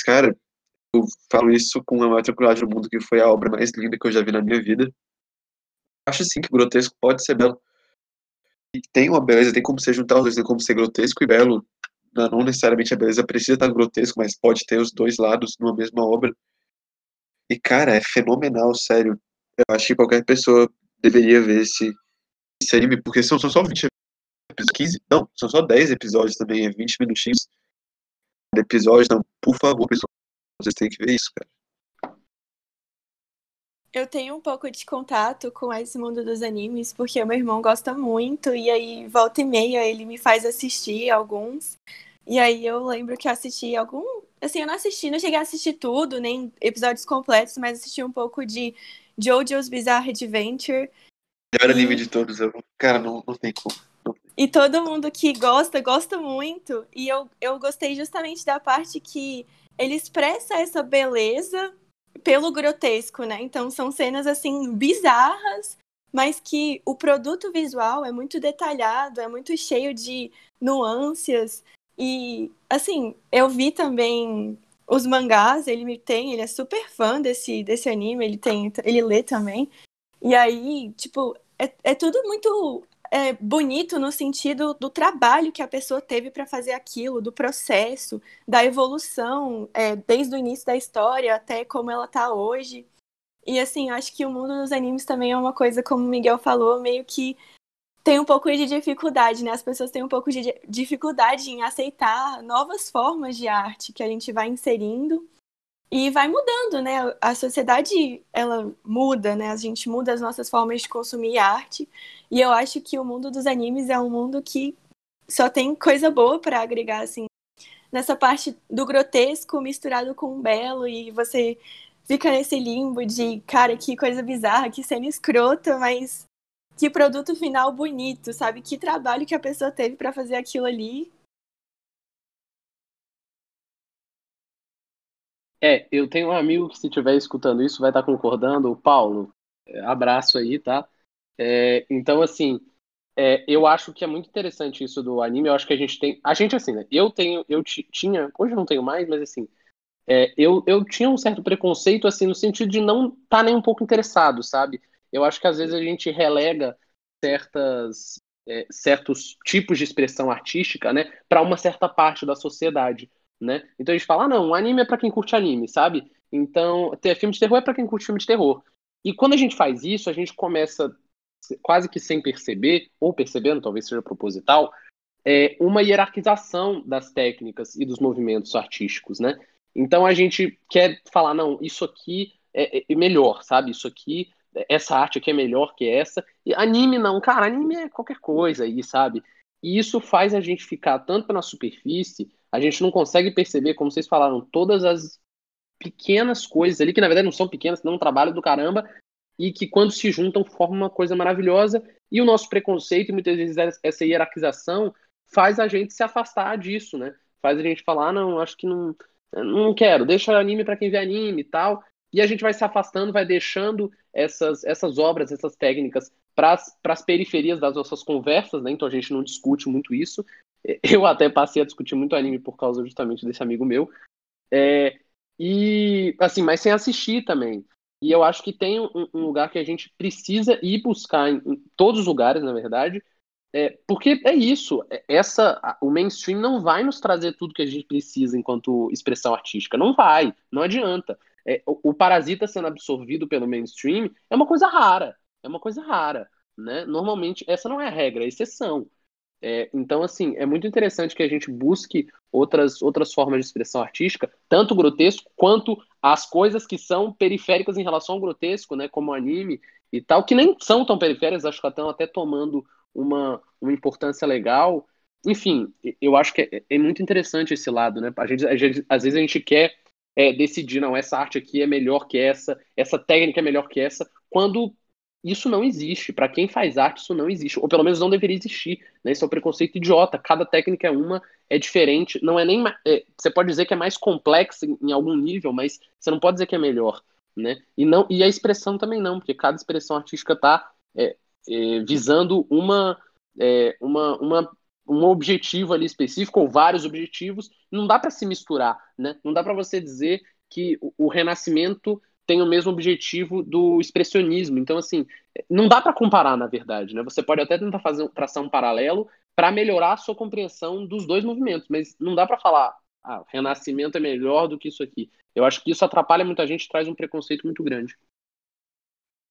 Speaker 3: Cara, eu falo isso com a maior tranquilidade do mundo, que foi a obra mais linda que eu já vi na minha vida. Acho sim que grotesco pode ser belo. E tem uma beleza, tem como você juntar os dois, tem como ser grotesco e belo não necessariamente a beleza precisa estar grotesco, mas pode ter os dois lados numa mesma obra. E, cara, é fenomenal, sério. Eu acho que qualquer pessoa deveria ver esse, esse anime, porque são, são só 20 episódios, 15, não, são só 10 episódios também, é 20 minutinhos de episódio, então, por favor, pessoal, vocês têm que ver isso, cara.
Speaker 4: Eu tenho um pouco de contato com esse mundo dos animes, porque meu irmão gosta muito, e aí volta e meia ele me faz assistir alguns. E aí eu lembro que assisti algum. Assim, eu não assisti, não cheguei a assistir tudo, nem episódios completos, mas assisti um pouco de JoJo's Bizarre Adventure.
Speaker 3: Melhor anime de todos, eu... cara, não, não tem como.
Speaker 4: E todo mundo que gosta, gosta muito. E eu, eu gostei justamente da parte que ele expressa essa beleza pelo grotesco, né? Então são cenas assim bizarras, mas que o produto visual é muito detalhado, é muito cheio de nuances. E, assim, eu vi também os mangás, ele me tem, ele é super fã desse, desse anime, ele tem, ele lê também. E aí, tipo, é, é tudo muito é, bonito no sentido do trabalho que a pessoa teve para fazer aquilo, do processo, da evolução, é, desde o início da história até como ela tá hoje. E assim, acho que o mundo dos animes também é uma coisa, como o Miguel falou, meio que tem um pouco de dificuldade, né? As pessoas têm um pouco de dificuldade em aceitar novas formas de arte que a gente vai inserindo e vai mudando, né? A sociedade ela muda, né? A gente muda as nossas formas de consumir arte e eu acho que o mundo dos animes é um mundo que só tem coisa boa para agregar assim nessa parte do grotesco misturado com o belo e você fica nesse limbo de cara que coisa bizarra, que cena escrota, mas que produto final bonito, sabe? Que trabalho que a pessoa teve para fazer aquilo ali.
Speaker 2: É, eu tenho um amigo que se estiver escutando isso vai estar concordando, o Paulo. É, abraço aí, tá? É, então, assim, é, eu acho que é muito interessante isso do anime. Eu acho que a gente tem. A gente, assim, né? Eu tenho. Eu tinha. Hoje eu não tenho mais, mas assim. É, eu, eu tinha um certo preconceito, assim, no sentido de não estar tá nem um pouco interessado, sabe? Eu acho que às vezes a gente relega certas, é, certos tipos de expressão artística, né, para uma certa parte da sociedade, né? Então a gente fala, ah, não, anime é para quem curte anime, sabe? Então, ter filme de terror é para quem curte filme de terror. E quando a gente faz isso, a gente começa quase que sem perceber, ou percebendo, talvez seja proposital, é uma hierarquização das técnicas e dos movimentos artísticos, né? Então a gente quer falar, não, isso aqui é, é melhor, sabe? Isso aqui, essa arte aqui é melhor que essa. E anime não, cara, anime é qualquer coisa aí, sabe? E isso faz a gente ficar tanto na superfície, a gente não consegue perceber, como vocês falaram, todas as pequenas coisas ali, que na verdade não são pequenas, não é um trabalho do caramba, e que quando se juntam formam uma coisa maravilhosa. E o nosso preconceito, e muitas vezes essa hierarquização, faz a gente se afastar disso, né? Faz a gente falar, ah, não, acho que não, não quero, deixa anime para quem vê anime e tal. E a gente vai se afastando, vai deixando essas, essas obras, essas técnicas para as periferias das nossas conversas, né? Então a gente não discute muito isso. Eu até passei a discutir muito anime por causa justamente desse amigo meu. É, e assim, mas sem assistir também. E eu acho que tem um, um lugar que a gente precisa ir buscar em, em todos os lugares, na verdade, é, porque é isso, é, essa, o mainstream não vai nos trazer tudo que a gente precisa enquanto expressão artística, não vai, não adianta. É, o, o, parasita sendo absorvido pelo mainstream é uma coisa rara, é uma coisa rara, né? Normalmente essa não é a regra, é a exceção. É, então, assim, é muito interessante que a gente busque outras, outras formas de expressão artística, tanto grotesco quanto as coisas que são periféricas em relação ao grotesco, né, como anime e tal, que nem são tão periféricas, acho que estão até tomando uma, uma importância legal. Enfim, eu acho que é, é muito interessante esse lado, né? A gente, a gente, às vezes a gente quer é, decidir, não, essa arte aqui é melhor que essa, essa técnica é melhor que essa, quando isso não existe. Para quem faz arte, isso não existe. Ou pelo menos não deveria existir. Né? Isso é um preconceito idiota. Cada técnica é uma, é diferente. Não é nem. É, você pode dizer que é mais complexa em, em, algum nível, mas você não pode dizer que é melhor. Né? E, não, e a expressão também não, porque cada expressão artística está é, é, visando uma, é, uma, uma, um objetivo ali específico, ou vários objetivos. Não dá para se misturar. Né? Não dá para você dizer que o, o renascimento tem o mesmo objetivo do expressionismo. Então, assim, não dá para comparar, na verdade. Né? Você pode até tentar fazer, traçar um paralelo para melhorar a sua compreensão dos dois movimentos, mas não dá para falar, ah, Renascimento é melhor do que isso aqui. Eu acho que isso atrapalha muita gente, traz um preconceito muito grande.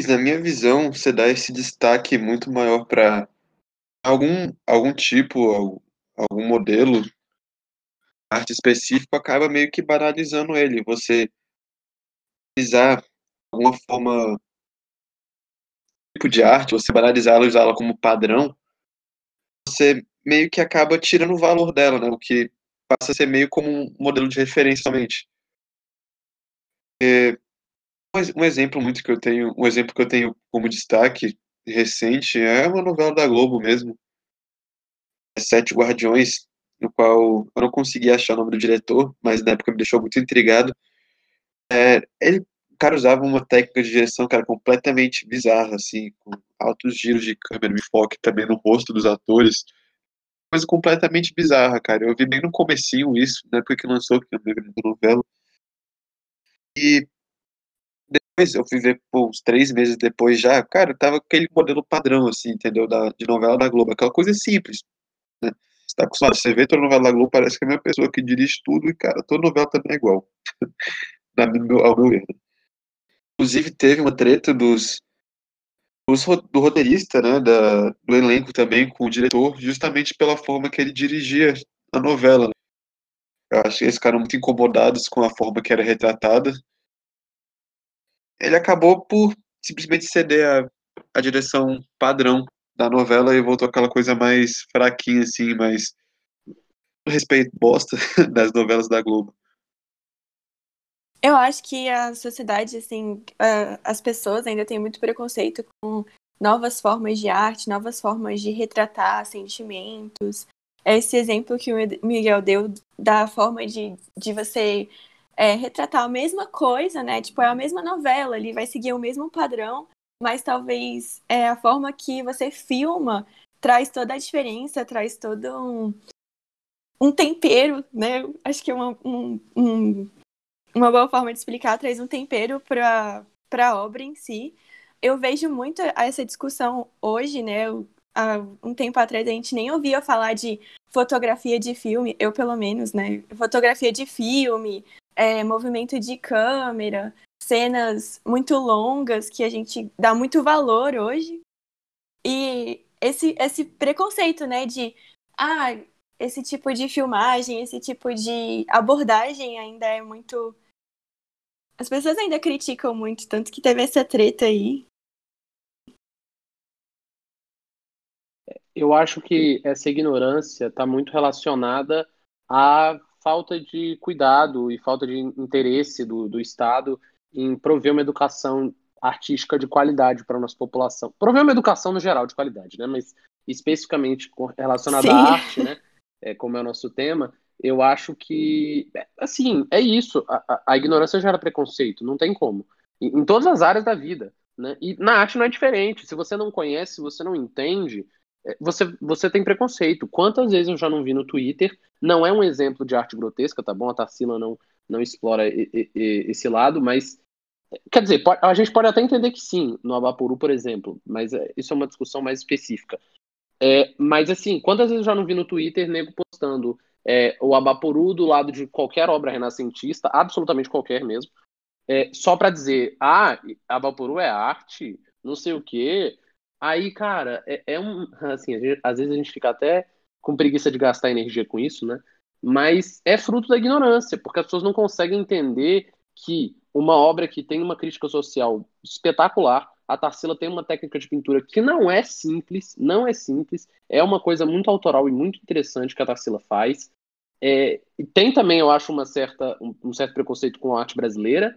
Speaker 3: Na minha visão, você dá esse destaque muito maior para algum, algum tipo, algum modelo, arte específico, acaba meio que banalizando ele. Você banalizar alguma forma tipo de arte, você banalizá-la usá-la como padrão, você meio que acaba tirando o valor dela, né? O que passa a ser meio como um modelo de referência somente. É, um exemplo muito que eu tenho, um exemplo que eu tenho como destaque recente é uma novela da Globo mesmo, Sete Guardiões, no qual eu não consegui achar o nome do diretor, mas na época me deixou muito intrigado. É, ele, o cara usava uma técnica de direção, cara, completamente bizarra, assim, com altos giros de câmera, enfoque também no rosto dos atores. Coisa completamente bizarra, cara. Eu vi bem no comecinho isso, na época que lançou, que eu me da novela. E depois eu fui ver, pô, uns três meses depois já, cara, tava aquele modelo padrão, assim, entendeu? Da, de novela da Globo, aquela coisa simples, né? Você tá acostumado, você vê toda novela da Globo, parece que é a mesma pessoa que dirige tudo e, cara, toda novela também é igual. na, ao meu ver. Inclusive, teve uma treta dos, dos do roteirista, né, da, do elenco também com o diretor, justamente pela forma que ele dirigia a novela. Eu acho que eles ficaram muito incomodados com a forma que era retratada. Ele acabou por simplesmente ceder a, a direção padrão da novela e voltou aquela coisa mais fraquinha, assim, mais respeito bosta das novelas da Globo.
Speaker 4: Eu acho que a sociedade, assim, as pessoas ainda têm muito preconceito com novas formas de arte, novas formas de retratar sentimentos. Esse exemplo que o Miguel deu da forma de, de você é, retratar a mesma coisa, né? Tipo, é a mesma novela, ele vai seguir o mesmo padrão, mas talvez é, a forma que você filma traz toda a diferença, traz todo um, um tempero, né? Acho que é uma, um, um, uma boa forma de explicar, traz um tempero para a obra em si. Eu vejo muito essa discussão hoje, né? Há um tempo atrás a gente nem ouvia falar de fotografia de filme, eu pelo menos, né? Fotografia de filme, é, movimento de câmera, cenas muito longas que a gente dá muito valor hoje. E esse, esse preconceito, né, de ah, esse tipo de filmagem, esse tipo de abordagem ainda é muito. As pessoas ainda criticam muito, tanto que teve essa treta aí.
Speaker 2: Eu acho que essa ignorância está muito relacionada à falta de cuidado e falta de interesse do, do Estado em prover uma educação artística de qualidade para a nossa população. Prover uma educação no geral de qualidade, né? Mas especificamente relacionada à arte, né? É, como é o nosso tema, eu acho que, assim, é isso. A, a, ignorância gera preconceito, não tem como. Em, em, todas as áreas da vida, né? E na arte não é diferente. Se você não conhece, se você não entende, é, você, você tem preconceito. Quantas vezes eu já não vi no Twitter? Não é um exemplo de arte grotesca, tá bom? A Tarsila não, não explora e, e, e, esse lado, mas. Quer dizer, a gente pode até entender que sim, no Abapuru, por exemplo, mas é, isso é uma discussão mais específica. É, mas, assim, quantas vezes eu já não vi no Twitter nego postando é, o Abapuru do lado de qualquer obra renascentista, absolutamente qualquer mesmo, é, só para dizer, ah, Abapuru é arte, não sei o quê, Aí, cara, é, é um. Assim, gente, às vezes a gente fica até com preguiça de gastar energia com isso, né? Mas é fruto da ignorância, porque as pessoas não conseguem entender que uma obra que tem uma crítica social espetacular, a Tarsila tem uma técnica de pintura que não é simples, não é simples, é uma coisa muito autoral e muito interessante que a Tarsila faz. É, e tem também, eu acho, uma certa, um, um certo preconceito com a arte brasileira.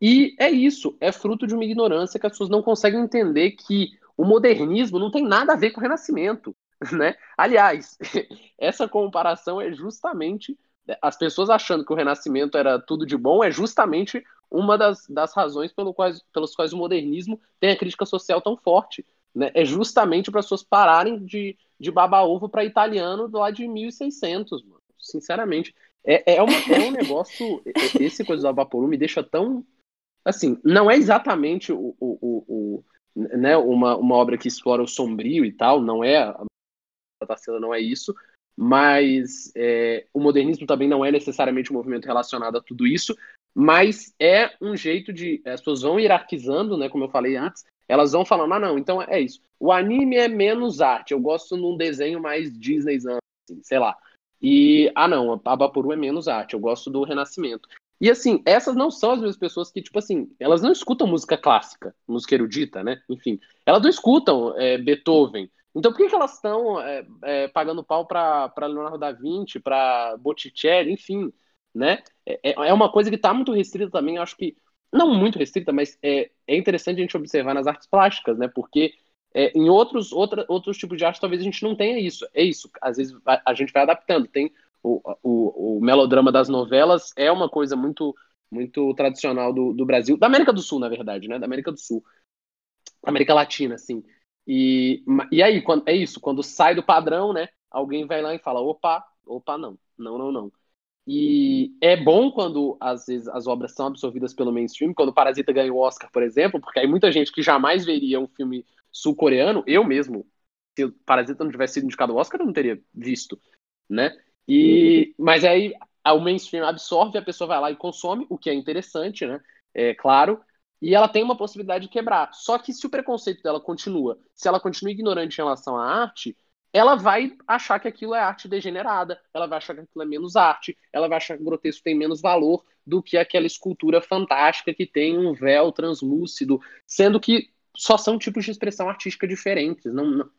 Speaker 2: E é isso, é fruto de uma ignorância que as pessoas não conseguem entender que o modernismo não tem nada a ver com o renascimento. Né? Aliás, essa comparação é justamente as pessoas achando que o renascimento era tudo de bom, é justamente uma das, das razões pelo quais, pelas quais o modernismo tem a crítica social tão forte. Né? É justamente para as pessoas pararem de, de babar ovo para italiano do lado de 1600, mano. Sinceramente. É, é, uma, é um negócio. Esse coisa do Vaporu me deixa tão. Assim, não é exatamente o, o, o, né, uma, uma obra que explora o sombrio e tal, não é a Tarsila não é isso, mas é, o modernismo também não é necessariamente um movimento relacionado a tudo isso, mas é um jeito de as pessoas vão hierarquizando, né, como eu falei antes, elas vão falando, ah não, então é isso. O anime é menos arte, eu gosto num desenho mais Disney, assim, sei lá. E ah não, a Bapuru é menos arte, eu gosto do Renascimento. E assim, essas não são as mesmas pessoas que, tipo assim, elas não escutam música clássica, música erudita, né? Enfim, elas não escutam é, Beethoven. Então por que, que elas estão é, é, pagando pau para Leonardo da Vinci, para Botticelli, enfim, né? É, é, é uma coisa que está muito restrita também, eu acho que, não muito restrita, mas é, é interessante a gente observar nas artes plásticas, né? Porque é, em outros, outra, outros tipos de arte talvez a gente não tenha isso. É isso, às vezes a, a gente vai adaptando. Tem o, o, o, melodrama das novelas é uma coisa muito muito tradicional do, do Brasil, da América do Sul, na verdade, né? Da América do Sul. América Latina, assim. E, e aí, quando, é isso, quando sai do padrão, né? Alguém vai lá e fala, opa, opa, não, não, não, não. E é bom quando, às vezes, as obras são absorvidas pelo mainstream, quando Parasita ganha o Oscar, por exemplo, porque aí muita gente que jamais veria um filme sul-coreano, eu mesmo, se Parasita não tivesse sido indicado ao Oscar, eu não teria visto, né? E, mas aí o mainstream absorve, a pessoa vai lá e consome, o que é interessante, né? É claro. E ela tem uma possibilidade de quebrar. Só que se o preconceito dela continua, se ela continua ignorante em relação à arte, ela vai achar que aquilo é arte degenerada, ela vai achar que aquilo é menos arte, ela vai achar que o grotesco tem menos valor do que aquela escultura fantástica que tem um véu translúcido, sendo que só são tipos de expressão artística diferentes. Não, não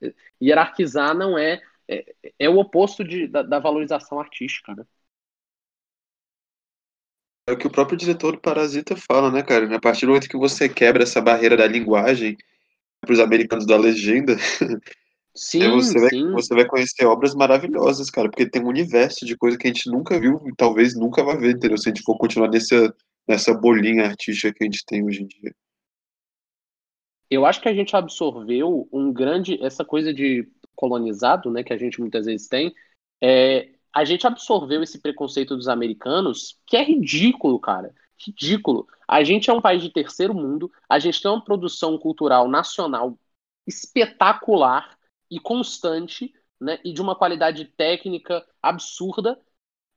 Speaker 2: hierarquizar não é é, é o oposto de, da, da, valorização artística, né?
Speaker 3: É o que o próprio diretor do Parasita fala, né, cara? A partir do momento que você quebra essa barreira da linguagem para os americanos da legenda,
Speaker 2: Sim,
Speaker 3: E você vai,
Speaker 2: sim.
Speaker 3: você vai conhecer obras maravilhosas, cara, porque tem um universo de coisa que a gente nunca viu e talvez nunca vai ver, entendeu? Se a gente for continuar nessa, nessa bolinha artística que a gente tem hoje em dia.
Speaker 2: Eu acho que a gente absorveu um grande essa coisa de colonizado, né, que a gente muitas vezes tem. É, a gente absorveu esse preconceito dos americanos, que é ridículo, cara. Ridículo. A gente é um país de terceiro mundo, a gente tem uma produção cultural nacional espetacular e constante, né, e de uma qualidade técnica absurda.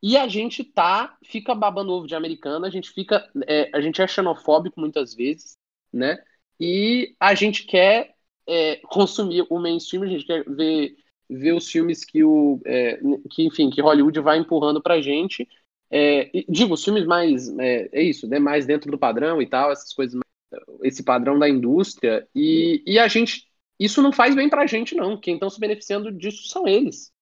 Speaker 2: E a gente tá, fica babando ovo de americana, a gente fica, é, a gente é xenofóbico muitas vezes, né? E a gente quer é, consumir o mainstream, a gente quer ver, ver os filmes que o é, que enfim que Hollywood vai empurrando pra gente. É, digo, os filmes mais é, é isso, né? Mais dentro do padrão e tal, essas coisas, esse padrão da indústria. E, e a gente isso não faz bem pra gente, não. Quem estão se beneficiando disso são eles.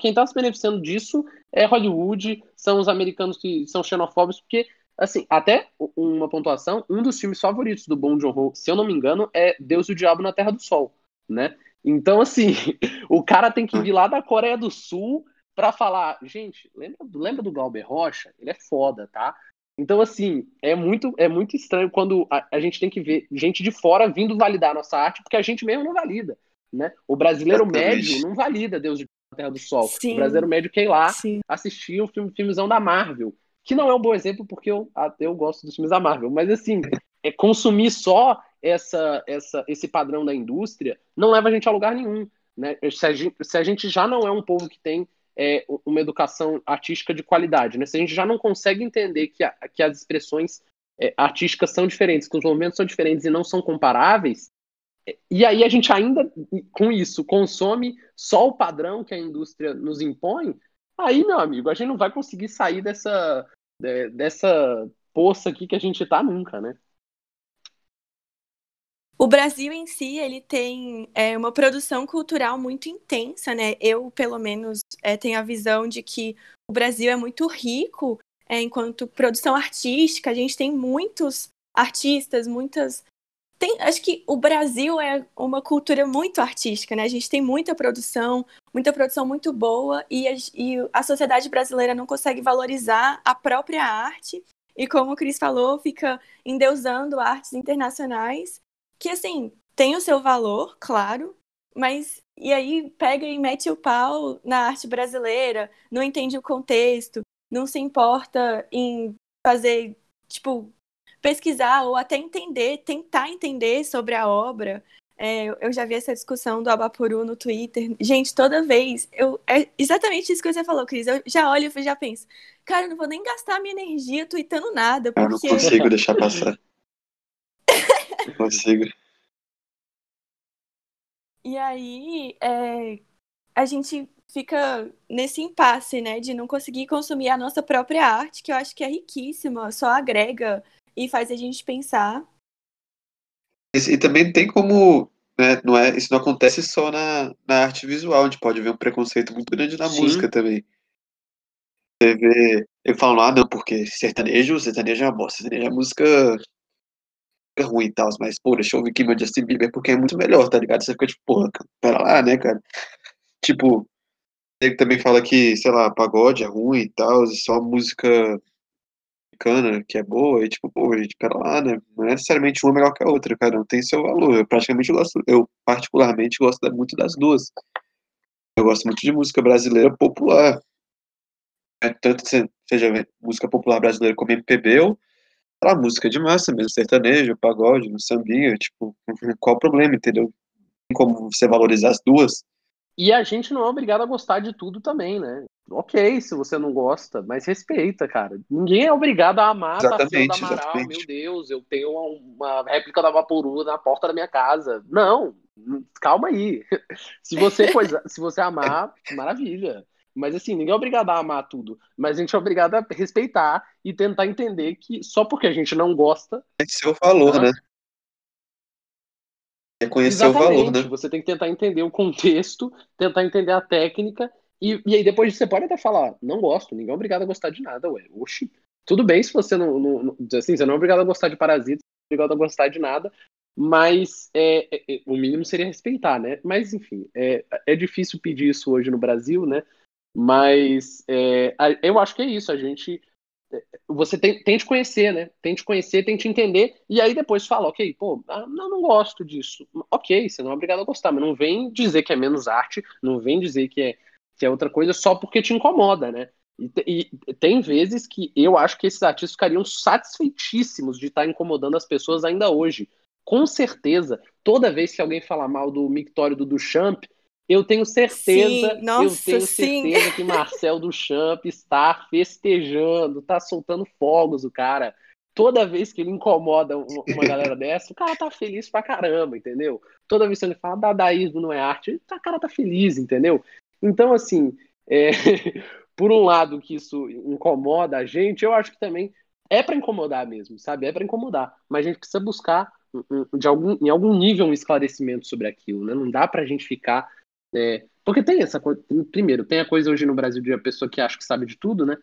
Speaker 2: Quem está se beneficiando disso é Hollywood, são os americanos que são xenofóbicos, porque, assim, até uma pontuação, um dos filmes favoritos do Bong Joon-ho, se eu não me engano, é Deus e o Diabo na Terra do Sol, né? Então, assim, o cara tem que vir lá da Coreia do Sul para falar, gente, lembra, lembra do Glauber Rocha? Ele é foda, tá? Então, assim, é muito, é muito estranho quando a, a, gente tem que ver gente de fora vindo validar a nossa arte, porque a gente mesmo não valida. Né? O brasileiro
Speaker 3: Exatamente.
Speaker 2: médio não valida Deus de Terra do Sol.
Speaker 4: Sim.
Speaker 2: O brasileiro médio quer ir lá
Speaker 4: Sim.
Speaker 2: assistir o filme, filmezão da Marvel. Que não é um bom exemplo, porque eu, eu gosto dos filmes da Marvel. Mas, assim, é consumir só essa, essa, esse padrão da indústria não leva a gente a lugar nenhum. Né? Se, a gente, se a gente já não é um povo que tem é, uma educação artística de qualidade, né? Se a gente já não consegue entender que, a, que as expressões é, artísticas são diferentes, que os movimentos são diferentes e não são comparáveis, é, e aí a gente ainda, com isso, consome só o padrão que a indústria nos impõe, aí, meu amigo, a gente não vai conseguir sair dessa, dessa poça aqui que a gente tá nunca, né?
Speaker 4: O Brasil em si, ele tem é, uma produção cultural muito intensa, né? Eu, pelo menos, é, tenho a visão de que o Brasil é muito rico é, enquanto produção artística. A gente tem muitos artistas, muitas. Tem, acho que o Brasil é uma cultura muito artística, né? A gente tem muita produção, muita produção muito boa, e a, e a sociedade brasileira não consegue valorizar a própria arte. E como o Cris falou, fica endeusando artes internacionais que assim, tem o seu valor, claro, mas e aí pega e mete o pau na arte brasileira, não entende o contexto, não se importa em fazer, tipo, pesquisar ou até entender, tentar entender sobre a obra. É, eu já vi essa discussão do Abapuru no Twitter. Gente, toda vez, eu, é exatamente isso que você falou, Cris. Eu já olho e já penso, cara, eu não vou nem gastar minha energia tweetando nada. Porque...
Speaker 3: Eu não consigo deixar passar. Consigo.
Speaker 4: E aí, é, a gente fica nesse impasse, né, de não conseguir consumir a nossa própria arte, que eu acho que é riquíssima, só agrega e faz a gente pensar.
Speaker 3: E, e também tem como, né, não é, isso não acontece só na, na arte visual, a gente pode ver um preconceito muito grande na
Speaker 2: Sim.
Speaker 3: música também. Você vê, eu falo, ah, não, porque sertanejo, sertanejo é uma bosta, sertanejo é música é ruim e tal, mas, pô, deixa eu ouvir aqui meu Justin Bieber porque é muito melhor, tá ligado? Você fica tipo, porra, pera lá, né, cara? Tipo, ele também fala que, sei lá, pagode é ruim e tal, só música americana que é boa, e tipo, pô, gente, pera lá, né? Não é necessariamente uma melhor que a outra, cara, não tem seu valor. Eu praticamente gosto, eu particularmente gosto muito das duas. Eu gosto muito de música brasileira popular. É, tanto seja música popular brasileira como MPB ou a música de massa mesmo, sertanejo, pagode, no sambinha, tipo, qual o problema, entendeu? Tem como você valorizar as duas?
Speaker 2: E a gente não é obrigado a gostar de tudo também, né? Ok, se você não gosta, mas respeita, cara. Ninguém é obrigado a amar Tarsila do Amaral, exatamente. meu Deus, eu tenho uma, uma réplica da Vaporu na porta da minha casa. Não, calma aí. Se você, coisa, se você amar, maravilha. Mas assim, ninguém é obrigado a amar tudo. Mas a gente é obrigado a respeitar e tentar entender que só porque a gente não gosta.
Speaker 3: É seu valor, né? Reconhecer o valor, né?
Speaker 2: Você tem que tentar entender o contexto, tentar entender a técnica. E, e aí depois você pode até falar, não gosto, ninguém é obrigado a gostar de nada, ué. Oxi. Tudo bem se você não, não, não. Assim, você não é obrigado a gostar de parasitas, não é obrigado a gostar de nada. Mas é, é, é, o mínimo seria respeitar, né? Mas, enfim, é, é difícil pedir isso hoje no Brasil, né? Mas é, eu acho que é isso, a gente. É, você tem, de conhecer, né? Tem de conhecer, tem de entender, e aí depois fala, ok, pô, ah, não, não gosto disso. Ok, você não é obrigado a gostar, mas não vem dizer que é menos arte, não vem dizer que é, que é outra coisa só porque te incomoda, né? E, e, tem vezes que eu acho que esses artistas ficariam satisfeitíssimos de estar incomodando as pessoas ainda hoje com certeza, toda vez que alguém falar mal do mictório do Duchamp, eu tenho certeza,
Speaker 4: sim, nossa,
Speaker 2: eu tenho
Speaker 4: sim.
Speaker 2: certeza que Marcel Duchamp está festejando, está soltando fogos o cara. Toda vez que ele incomoda uma galera dessa, o cara tá feliz pra caramba, entendeu? Toda vez que ele fala dadaísmo não é arte, o cara tá feliz, entendeu? Então, assim, é... por um lado que isso incomoda a gente, eu acho que também é para incomodar mesmo, sabe? É para incomodar. Mas a gente precisa buscar de algum, em algum nível um esclarecimento sobre aquilo, né? Não dá pra gente ficar. É, porque tem essa coisa. Primeiro, tem a coisa hoje no Brasil de a pessoa que acha que sabe de tudo, né?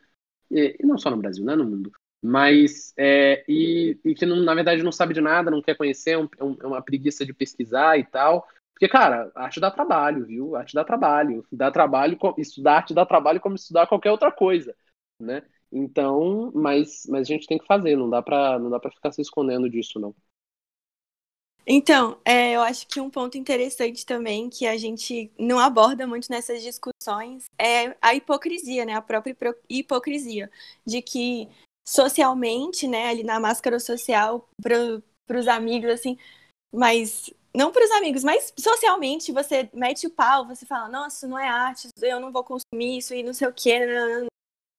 Speaker 2: E, e não só no Brasil, né? No mundo. Mas. É, e, e, que não, na verdade não sabe de nada, não quer conhecer, é, um, é uma preguiça de pesquisar e tal. Porque, cara, arte dá trabalho, viu? Arte dá trabalho. Dá trabalho, estudar arte dá trabalho como estudar qualquer outra coisa, né? Então, mas, mas a gente tem que fazer, não dá pra, não dá ficar se escondendo disso, não.
Speaker 4: Então, é, eu acho que um ponto interessante também que a gente não aborda muito nessas discussões é a hipocrisia, né? A própria hipocrisia de que socialmente, né, ali na máscara social para os amigos assim, mas não para os amigos, mas socialmente você mete o pau, você fala, nossa, não é arte, eu não vou consumir isso e não sei o quê.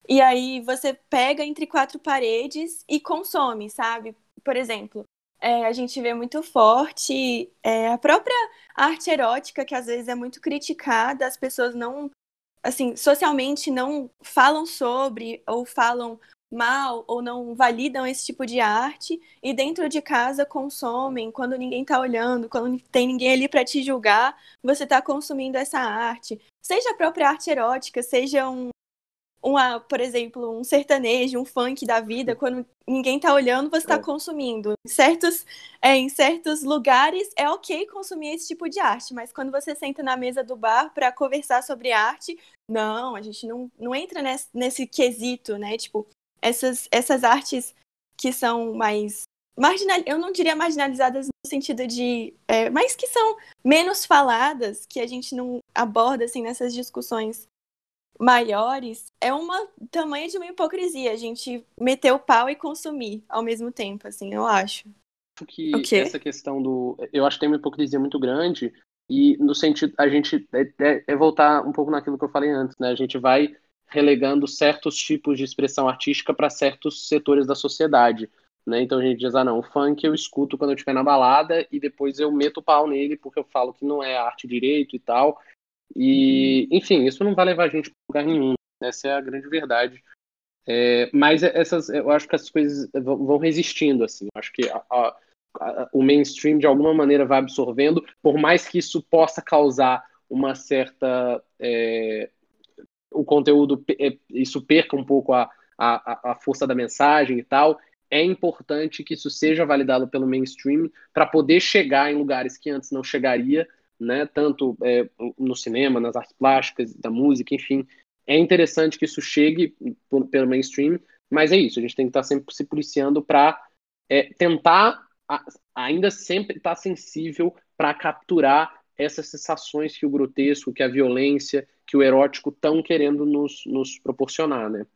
Speaker 4: E aí você pega entre quatro paredes e consome, sabe? Por exemplo, é, a gente vê muito forte é, a própria arte erótica, que às vezes é muito criticada, as pessoas não, assim, socialmente não falam sobre ou falam mal ou não validam esse tipo de arte e dentro de casa consomem. Quando ninguém está olhando, quando tem ninguém ali para te julgar, você está consumindo essa arte, seja a própria arte erótica, seja um, uma, por exemplo, um sertanejo, um funk da vida, quando ninguém tá olhando, você tá é. consumindo. Em certos, é, em certos lugares é ok consumir esse tipo de arte, mas quando você senta na mesa do bar para conversar sobre arte, não, a gente não, não entra nesse, nesse quesito, né? Tipo, essas, essas artes que são mais marginal, eu não diria marginalizadas no sentido de, é, mas que são menos faladas, que a gente não aborda assim nessas discussões maiores, é uma tamanho de uma hipocrisia a gente meter o pau e consumir ao mesmo tempo, assim, eu acho.
Speaker 2: que essa questão do. Eu acho que tem uma hipocrisia muito grande, e no sentido. A gente. É, é, é, voltar um pouco naquilo que eu falei antes, né? A gente vai relegando certos tipos de expressão artística para certos setores da sociedade. Né? Então a gente diz, ah não, o funk eu escuto quando eu estiver na balada e depois eu meto o pau nele porque eu falo que não é arte direito e tal. E, enfim, isso não vai levar a gente para lugar nenhum. Essa é a grande verdade. É, mas essas, eu acho que essas coisas vão resistindo, assim. Eu acho que a, a, a, o mainstream, de alguma maneira, vai absorvendo, por mais que isso possa causar uma certa... É, o conteúdo, é, isso perca um pouco a, a, a força da mensagem e tal, é importante que isso seja validado pelo mainstream para poder chegar em lugares que antes não chegaria né? Tanto é, no cinema, nas artes plásticas, da música, enfim. É interessante que isso chegue pelo mainstream, mas é isso. A gente tem que estar sempre se policiando para é, tentar a, ainda sempre estar sensível para capturar essas sensações que o grotesco, que a violência, que o erótico estão querendo nos, nos proporcionar, né?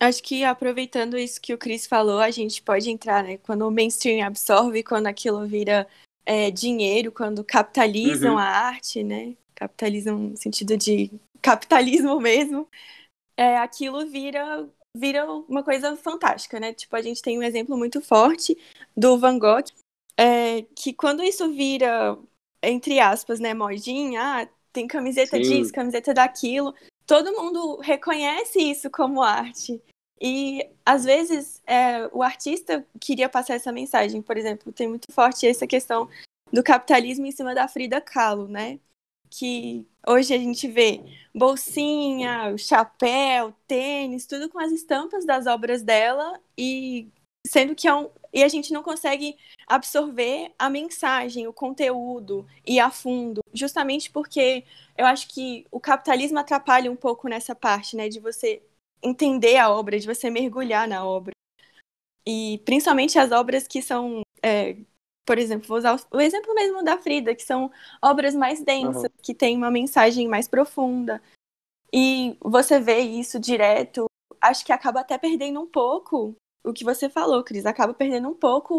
Speaker 4: Acho que aproveitando isso que o Chris falou, a gente pode entrar, né? Quando o mainstream absorve, quando aquilo vira é, dinheiro, quando capitalizam uhum. a arte, né? Capitalizam no sentido de capitalismo mesmo, é, aquilo vira vira uma coisa fantástica, né? Tipo, a gente tem um exemplo muito forte do Van Gogh, é, que quando isso vira, entre aspas, né, modinha, ah, tem camiseta Sim. disso, camiseta daquilo, todo mundo reconhece isso como arte. E às vezes é, o artista queria passar essa mensagem, por exemplo, tem muito forte essa questão do capitalismo em cima da Frida Kahlo, né? Que hoje a gente vê bolsinha, chapéu, tênis, tudo com as estampas das obras dela e sendo que é um, e a gente não consegue absorver a mensagem, o conteúdo e a fundo, justamente porque eu acho que o capitalismo atrapalha um pouco nessa parte, né, de você entender a obra, de você mergulhar na obra. E principalmente as obras que são, é, por exemplo, vou usar o exemplo mesmo da Frida, que são obras mais densas, uhum. que têm uma mensagem mais profunda. E você vê isso direto, acho que acaba até perdendo um pouco o que você falou, Cris, acaba perdendo um pouco.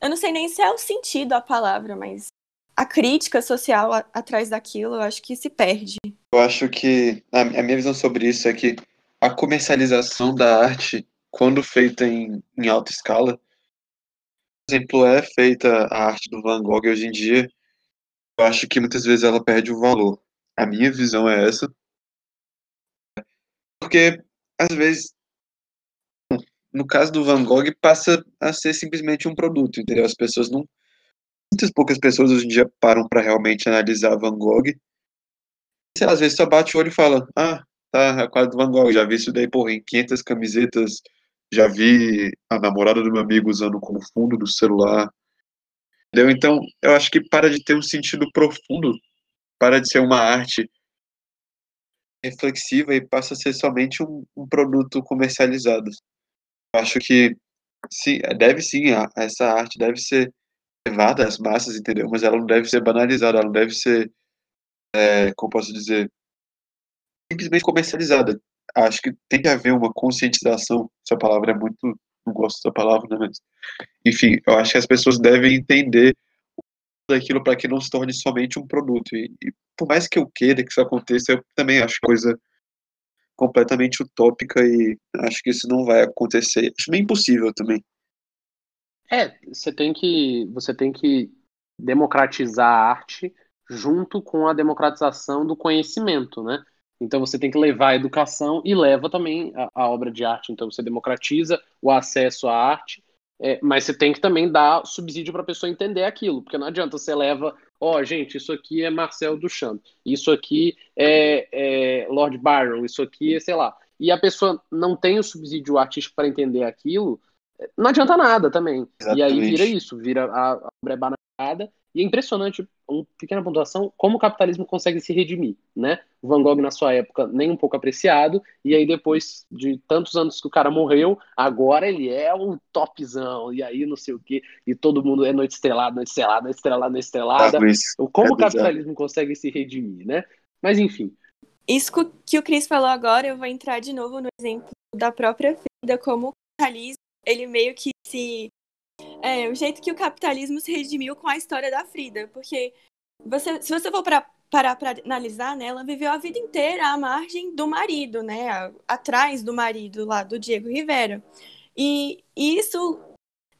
Speaker 4: Eu não sei nem se é o sentido a palavra, mas a crítica social a, atrás daquilo, eu acho que se perde.
Speaker 3: Eu acho que a, a minha visão sobre isso é que a comercialização da arte, quando feita em, em alta escala, por exemplo, é feita a arte do Van Gogh hoje em dia, eu acho que muitas vezes ela perde o valor. A minha visão é essa. Porque, às vezes, no caso do Van Gogh, passa a ser simplesmente um produto, entendeu? As pessoas não. Muitas poucas pessoas hoje em dia param para realmente analisar Van Gogh. Sei lá, às vezes só bate o olho e fala: Ah, tá, é quadra do Van Gogh, já vi isso daí, porra, em 500 camisetas, já vi a namorada do meu amigo usando como fundo do celular. Entendeu? Então, eu acho que para de ter um sentido profundo, para de ser uma arte reflexiva e passa a ser somente um, um produto comercializado acho que sim, deve sim, essa arte deve ser levada às massas, entendeu? Mas ela não deve ser banalizada, ela não deve ser, é, como posso dizer, simplesmente comercializada. Acho que tem que haver uma conscientização. Essa palavra é muito, não gosto dessa palavra, né? Mas, enfim, eu acho que as pessoas devem entender daquilo para que não se torne somente um produto. E, e, por mais que eu queira que isso aconteça, eu também acho coisa completamente utópica e acho que isso não vai acontecer. Acho bem impossível também.
Speaker 2: É, você tem que você tem que democratizar a arte junto com a democratização do conhecimento, né? Então você tem que levar a educação e leva também a, a obra de arte. Então você democratiza o acesso à arte, é, mas você tem que também dar subsídio para a pessoa entender aquilo, porque não adianta você leva ó, oh, gente, isso aqui é Marcel Duchamp, isso aqui é, é Lord Byron, isso aqui é, sei lá. E a pessoa não tem o subsídio artístico para entender aquilo, não adianta nada também. Exatamente. E aí vira isso, vira a, a é e é impressionante, uma pequena pontuação, como o capitalismo consegue se redimir, né? O Van Gogh, na sua época, nem um pouco apreciado, e aí depois de tantos anos que o cara morreu, agora ele é um topzão, e aí não sei o quê, e todo mundo é noite estrelada, noite estrelada, noite estrelada, noite estrelada. Ah, como é o capitalismo consegue se redimir, né? Mas enfim.
Speaker 4: Isso que o Cris falou agora, eu vou entrar de novo no exemplo da própria vida, como o capitalismo, ele meio que se é, o jeito que o capitalismo se redimiu com a história da Frida. Porque você, se você for para parar para analisar, né, ela viveu a vida inteira à margem do marido, né, atrás do marido lá, do Diego Rivera. E, isso,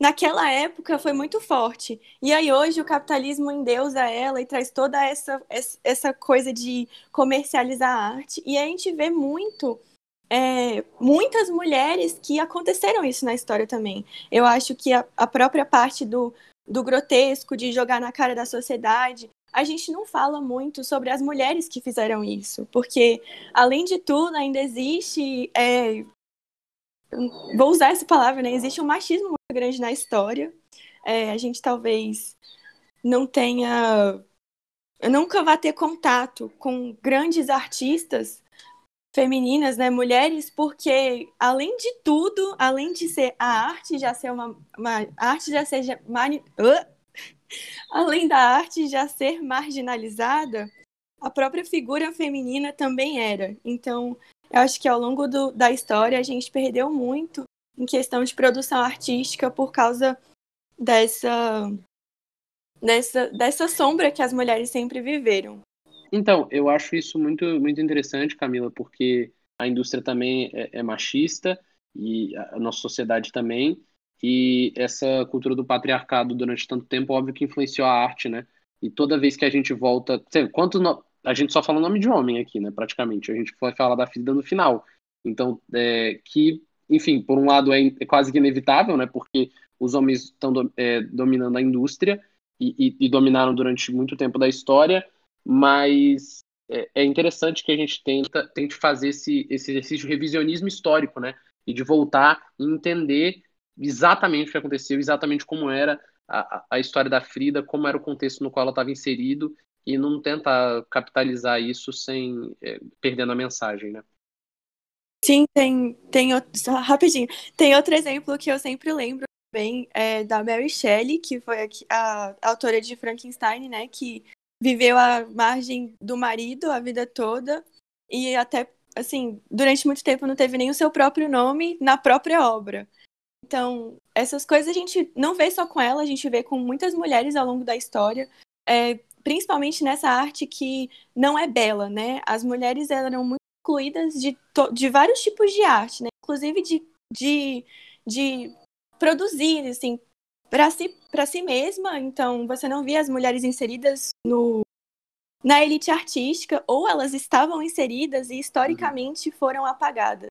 Speaker 4: naquela época, foi muito forte. E aí hoje o capitalismo endeusa ela e traz toda essa, essa coisa de comercializar a arte. E a gente vê muito é, muitas mulheres que aconteceram isso na história também. Eu acho que a, a própria parte do, do grotesco, de jogar na cara da sociedade, a gente não fala muito sobre as mulheres que fizeram isso, porque, além de tudo, ainda existe. É, vou usar essa palavra, né? Existe um machismo muito grande na história. É, a gente talvez não tenha. Nunca vá ter contato com grandes artistas femininas, né, mulheres, porque além de tudo, além de ser a arte já ser uma, uma arte já seja mani, uh, além da arte já ser marginalizada, a própria figura feminina também era. Então, eu acho que ao longo do, da história a gente perdeu muito em questão de produção artística por causa dessa dessa dessa sombra que as mulheres sempre viveram.
Speaker 2: Então, eu acho isso muito, muito interessante, Camila, porque a indústria também é, é machista e a nossa sociedade também. E essa cultura do patriarcado durante tanto tempo, óbvio que influenciou a arte, né? E toda vez que a gente volta. Sei, quanto no... A gente só fala o nome de homem aqui, né? Praticamente. A gente vai falar da Frida no final. Então, é, que, enfim, por um lado é, é, quase que inevitável, né? Porque os homens estão é, dominando a indústria e, e, e dominaram durante muito tempo da história mas é, é interessante que a gente tenta, tente fazer esse, esse exercício de revisionismo histórico, né? E de voltar e entender exatamente o que aconteceu, exatamente como era a, a história da Frida, como era o contexto no qual ela estava inserido e não tentar capitalizar isso sem é, perdendo a mensagem, né?
Speaker 4: Sim, tem, tem outro, rapidinho. Tem outro exemplo que eu sempre lembro bem é da Mary Shelley, que foi a, a autora de Frankenstein, né, que viveu à margem do marido a vida toda e até assim, durante muito tempo não teve nem o seu próprio nome na própria obra. Então, essas coisas a gente não vê só com ela, a gente vê com muitas mulheres ao longo da história, é, principalmente nessa arte que não é bela, né? As mulheres eram muito excluídas de, de vários tipos de arte, né? Inclusive de, de, de produzir, assim, para si, si mesma. Então, você não via as mulheres inseridas no, na elite artística, ou elas estavam inseridas e historicamente foram apagadas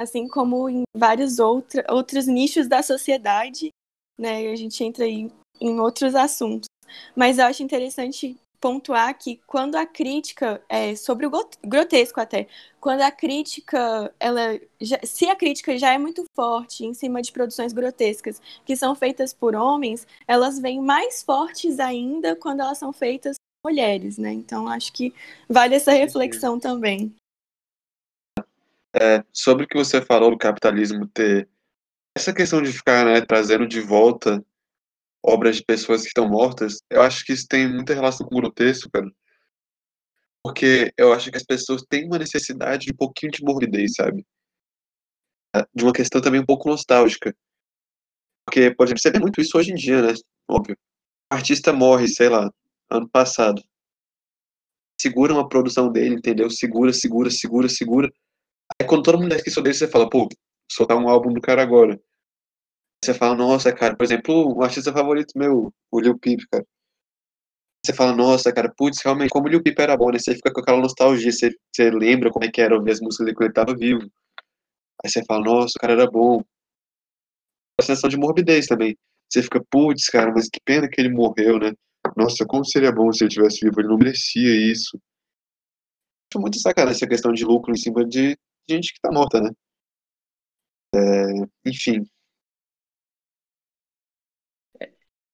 Speaker 4: assim como em vários outra, outros nichos da sociedade, né? A gente entra aí em outros assuntos. Mas eu acho interessante pontuar que quando a crítica é sobre o grotesco até, quando a crítica, ela já, se a crítica já é muito forte em cima de produções grotescas que são feitas por homens, elas vêm mais fortes ainda quando elas são feitas por mulheres, né? Então acho que vale essa reflexão também
Speaker 3: é, sobre o que você falou do capitalismo ter essa questão de ficar né, trazendo de volta obras de pessoas que estão mortas, eu acho que isso tem muita relação com o grotesco, cara. Porque eu acho que as pessoas têm uma necessidade de um pouquinho de morbidez, sabe? É, de uma questão também um pouco nostálgica. Porque pode perceber muito isso hoje em dia, né? Óbvio. O artista morre, sei lá, ano passado. Segura uma produção dele, entendeu? Segura, segura, segura, segura. Aí quando todo mundo esqueceu dele, você fala, pô, soltar um álbum do cara agora. Você fala, nossa, cara, por exemplo, o artista favorito meu, o Lil Peep, cara. Você fala, nossa, cara, putz, realmente, como o Lil Peep era bom, né? Você fica com aquela nostalgia, você, você lembra como é que era ouvir as músicas dele quando ele tava vivo. Aí você fala, nossa, o cara era bom. A sensação de morbidez também. Você fica, putz, cara, mas que pena que ele morreu, né? Nossa, como seria bom se ele tivesse vivo, ele não merecia isso. Acho muito sacanagem essa questão de lucro em cima de gente que está morta, né? É, enfim.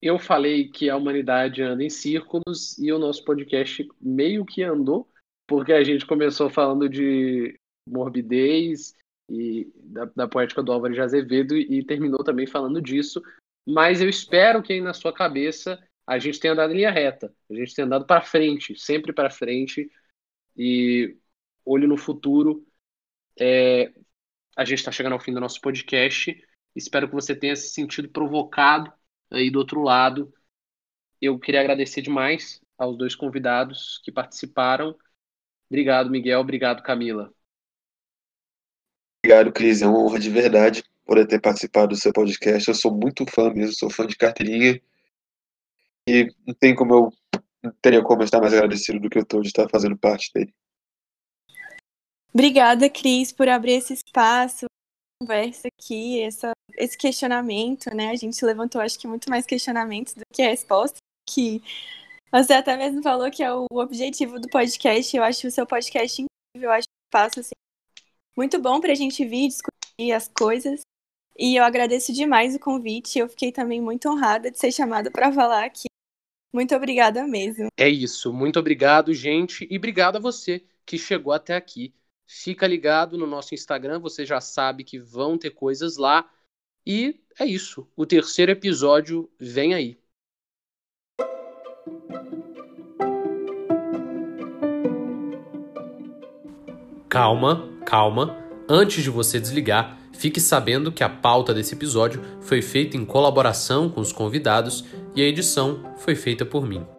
Speaker 2: Eu falei que a humanidade anda em círculos e o nosso podcast meio que andou, porque a gente começou falando de morbidez e da, da poética do Álvaro de Azevedo e terminou também falando disso. Mas eu espero que aí na sua cabeça a gente tenha andado em linha reta, a gente tenha andado para frente, sempre para frente e olho no futuro é, a gente está chegando ao fim do nosso podcast. Espero que você tenha se sentido provocado aí do outro lado. Eu queria agradecer demais aos dois convidados que participaram. Obrigado, Miguel. Obrigado, Camila.
Speaker 3: Obrigado, Cris. É uma honra de verdade por ter participado do seu podcast. Eu sou muito fã mesmo, sou fã de carteirinha. E não tem como eu não teria como estar mais agradecido do que eu estou de estar fazendo parte dele.
Speaker 4: Obrigada, Cris, por abrir esse espaço, conversa aqui, essa, esse questionamento, né? A gente levantou, acho que, muito mais questionamentos do que a resposta, que você até mesmo falou que é o objetivo do podcast. Eu acho o seu podcast incrível, eu acho um espaço assim, muito bom para a gente vir discutir as coisas. E eu agradeço demais o convite. Eu fiquei também muito honrada de ser chamada para falar aqui. Muito obrigada mesmo.
Speaker 1: É isso. Muito obrigado, gente. E obrigado a você que chegou até aqui. Fica ligado no nosso Instagram, você já sabe que vão ter coisas lá. E é isso. O terceiro episódio vem aí. Calma, calma. Antes de você desligar, fique sabendo que a pauta desse episódio foi feita em colaboração com os convidados e a edição foi feita por mim.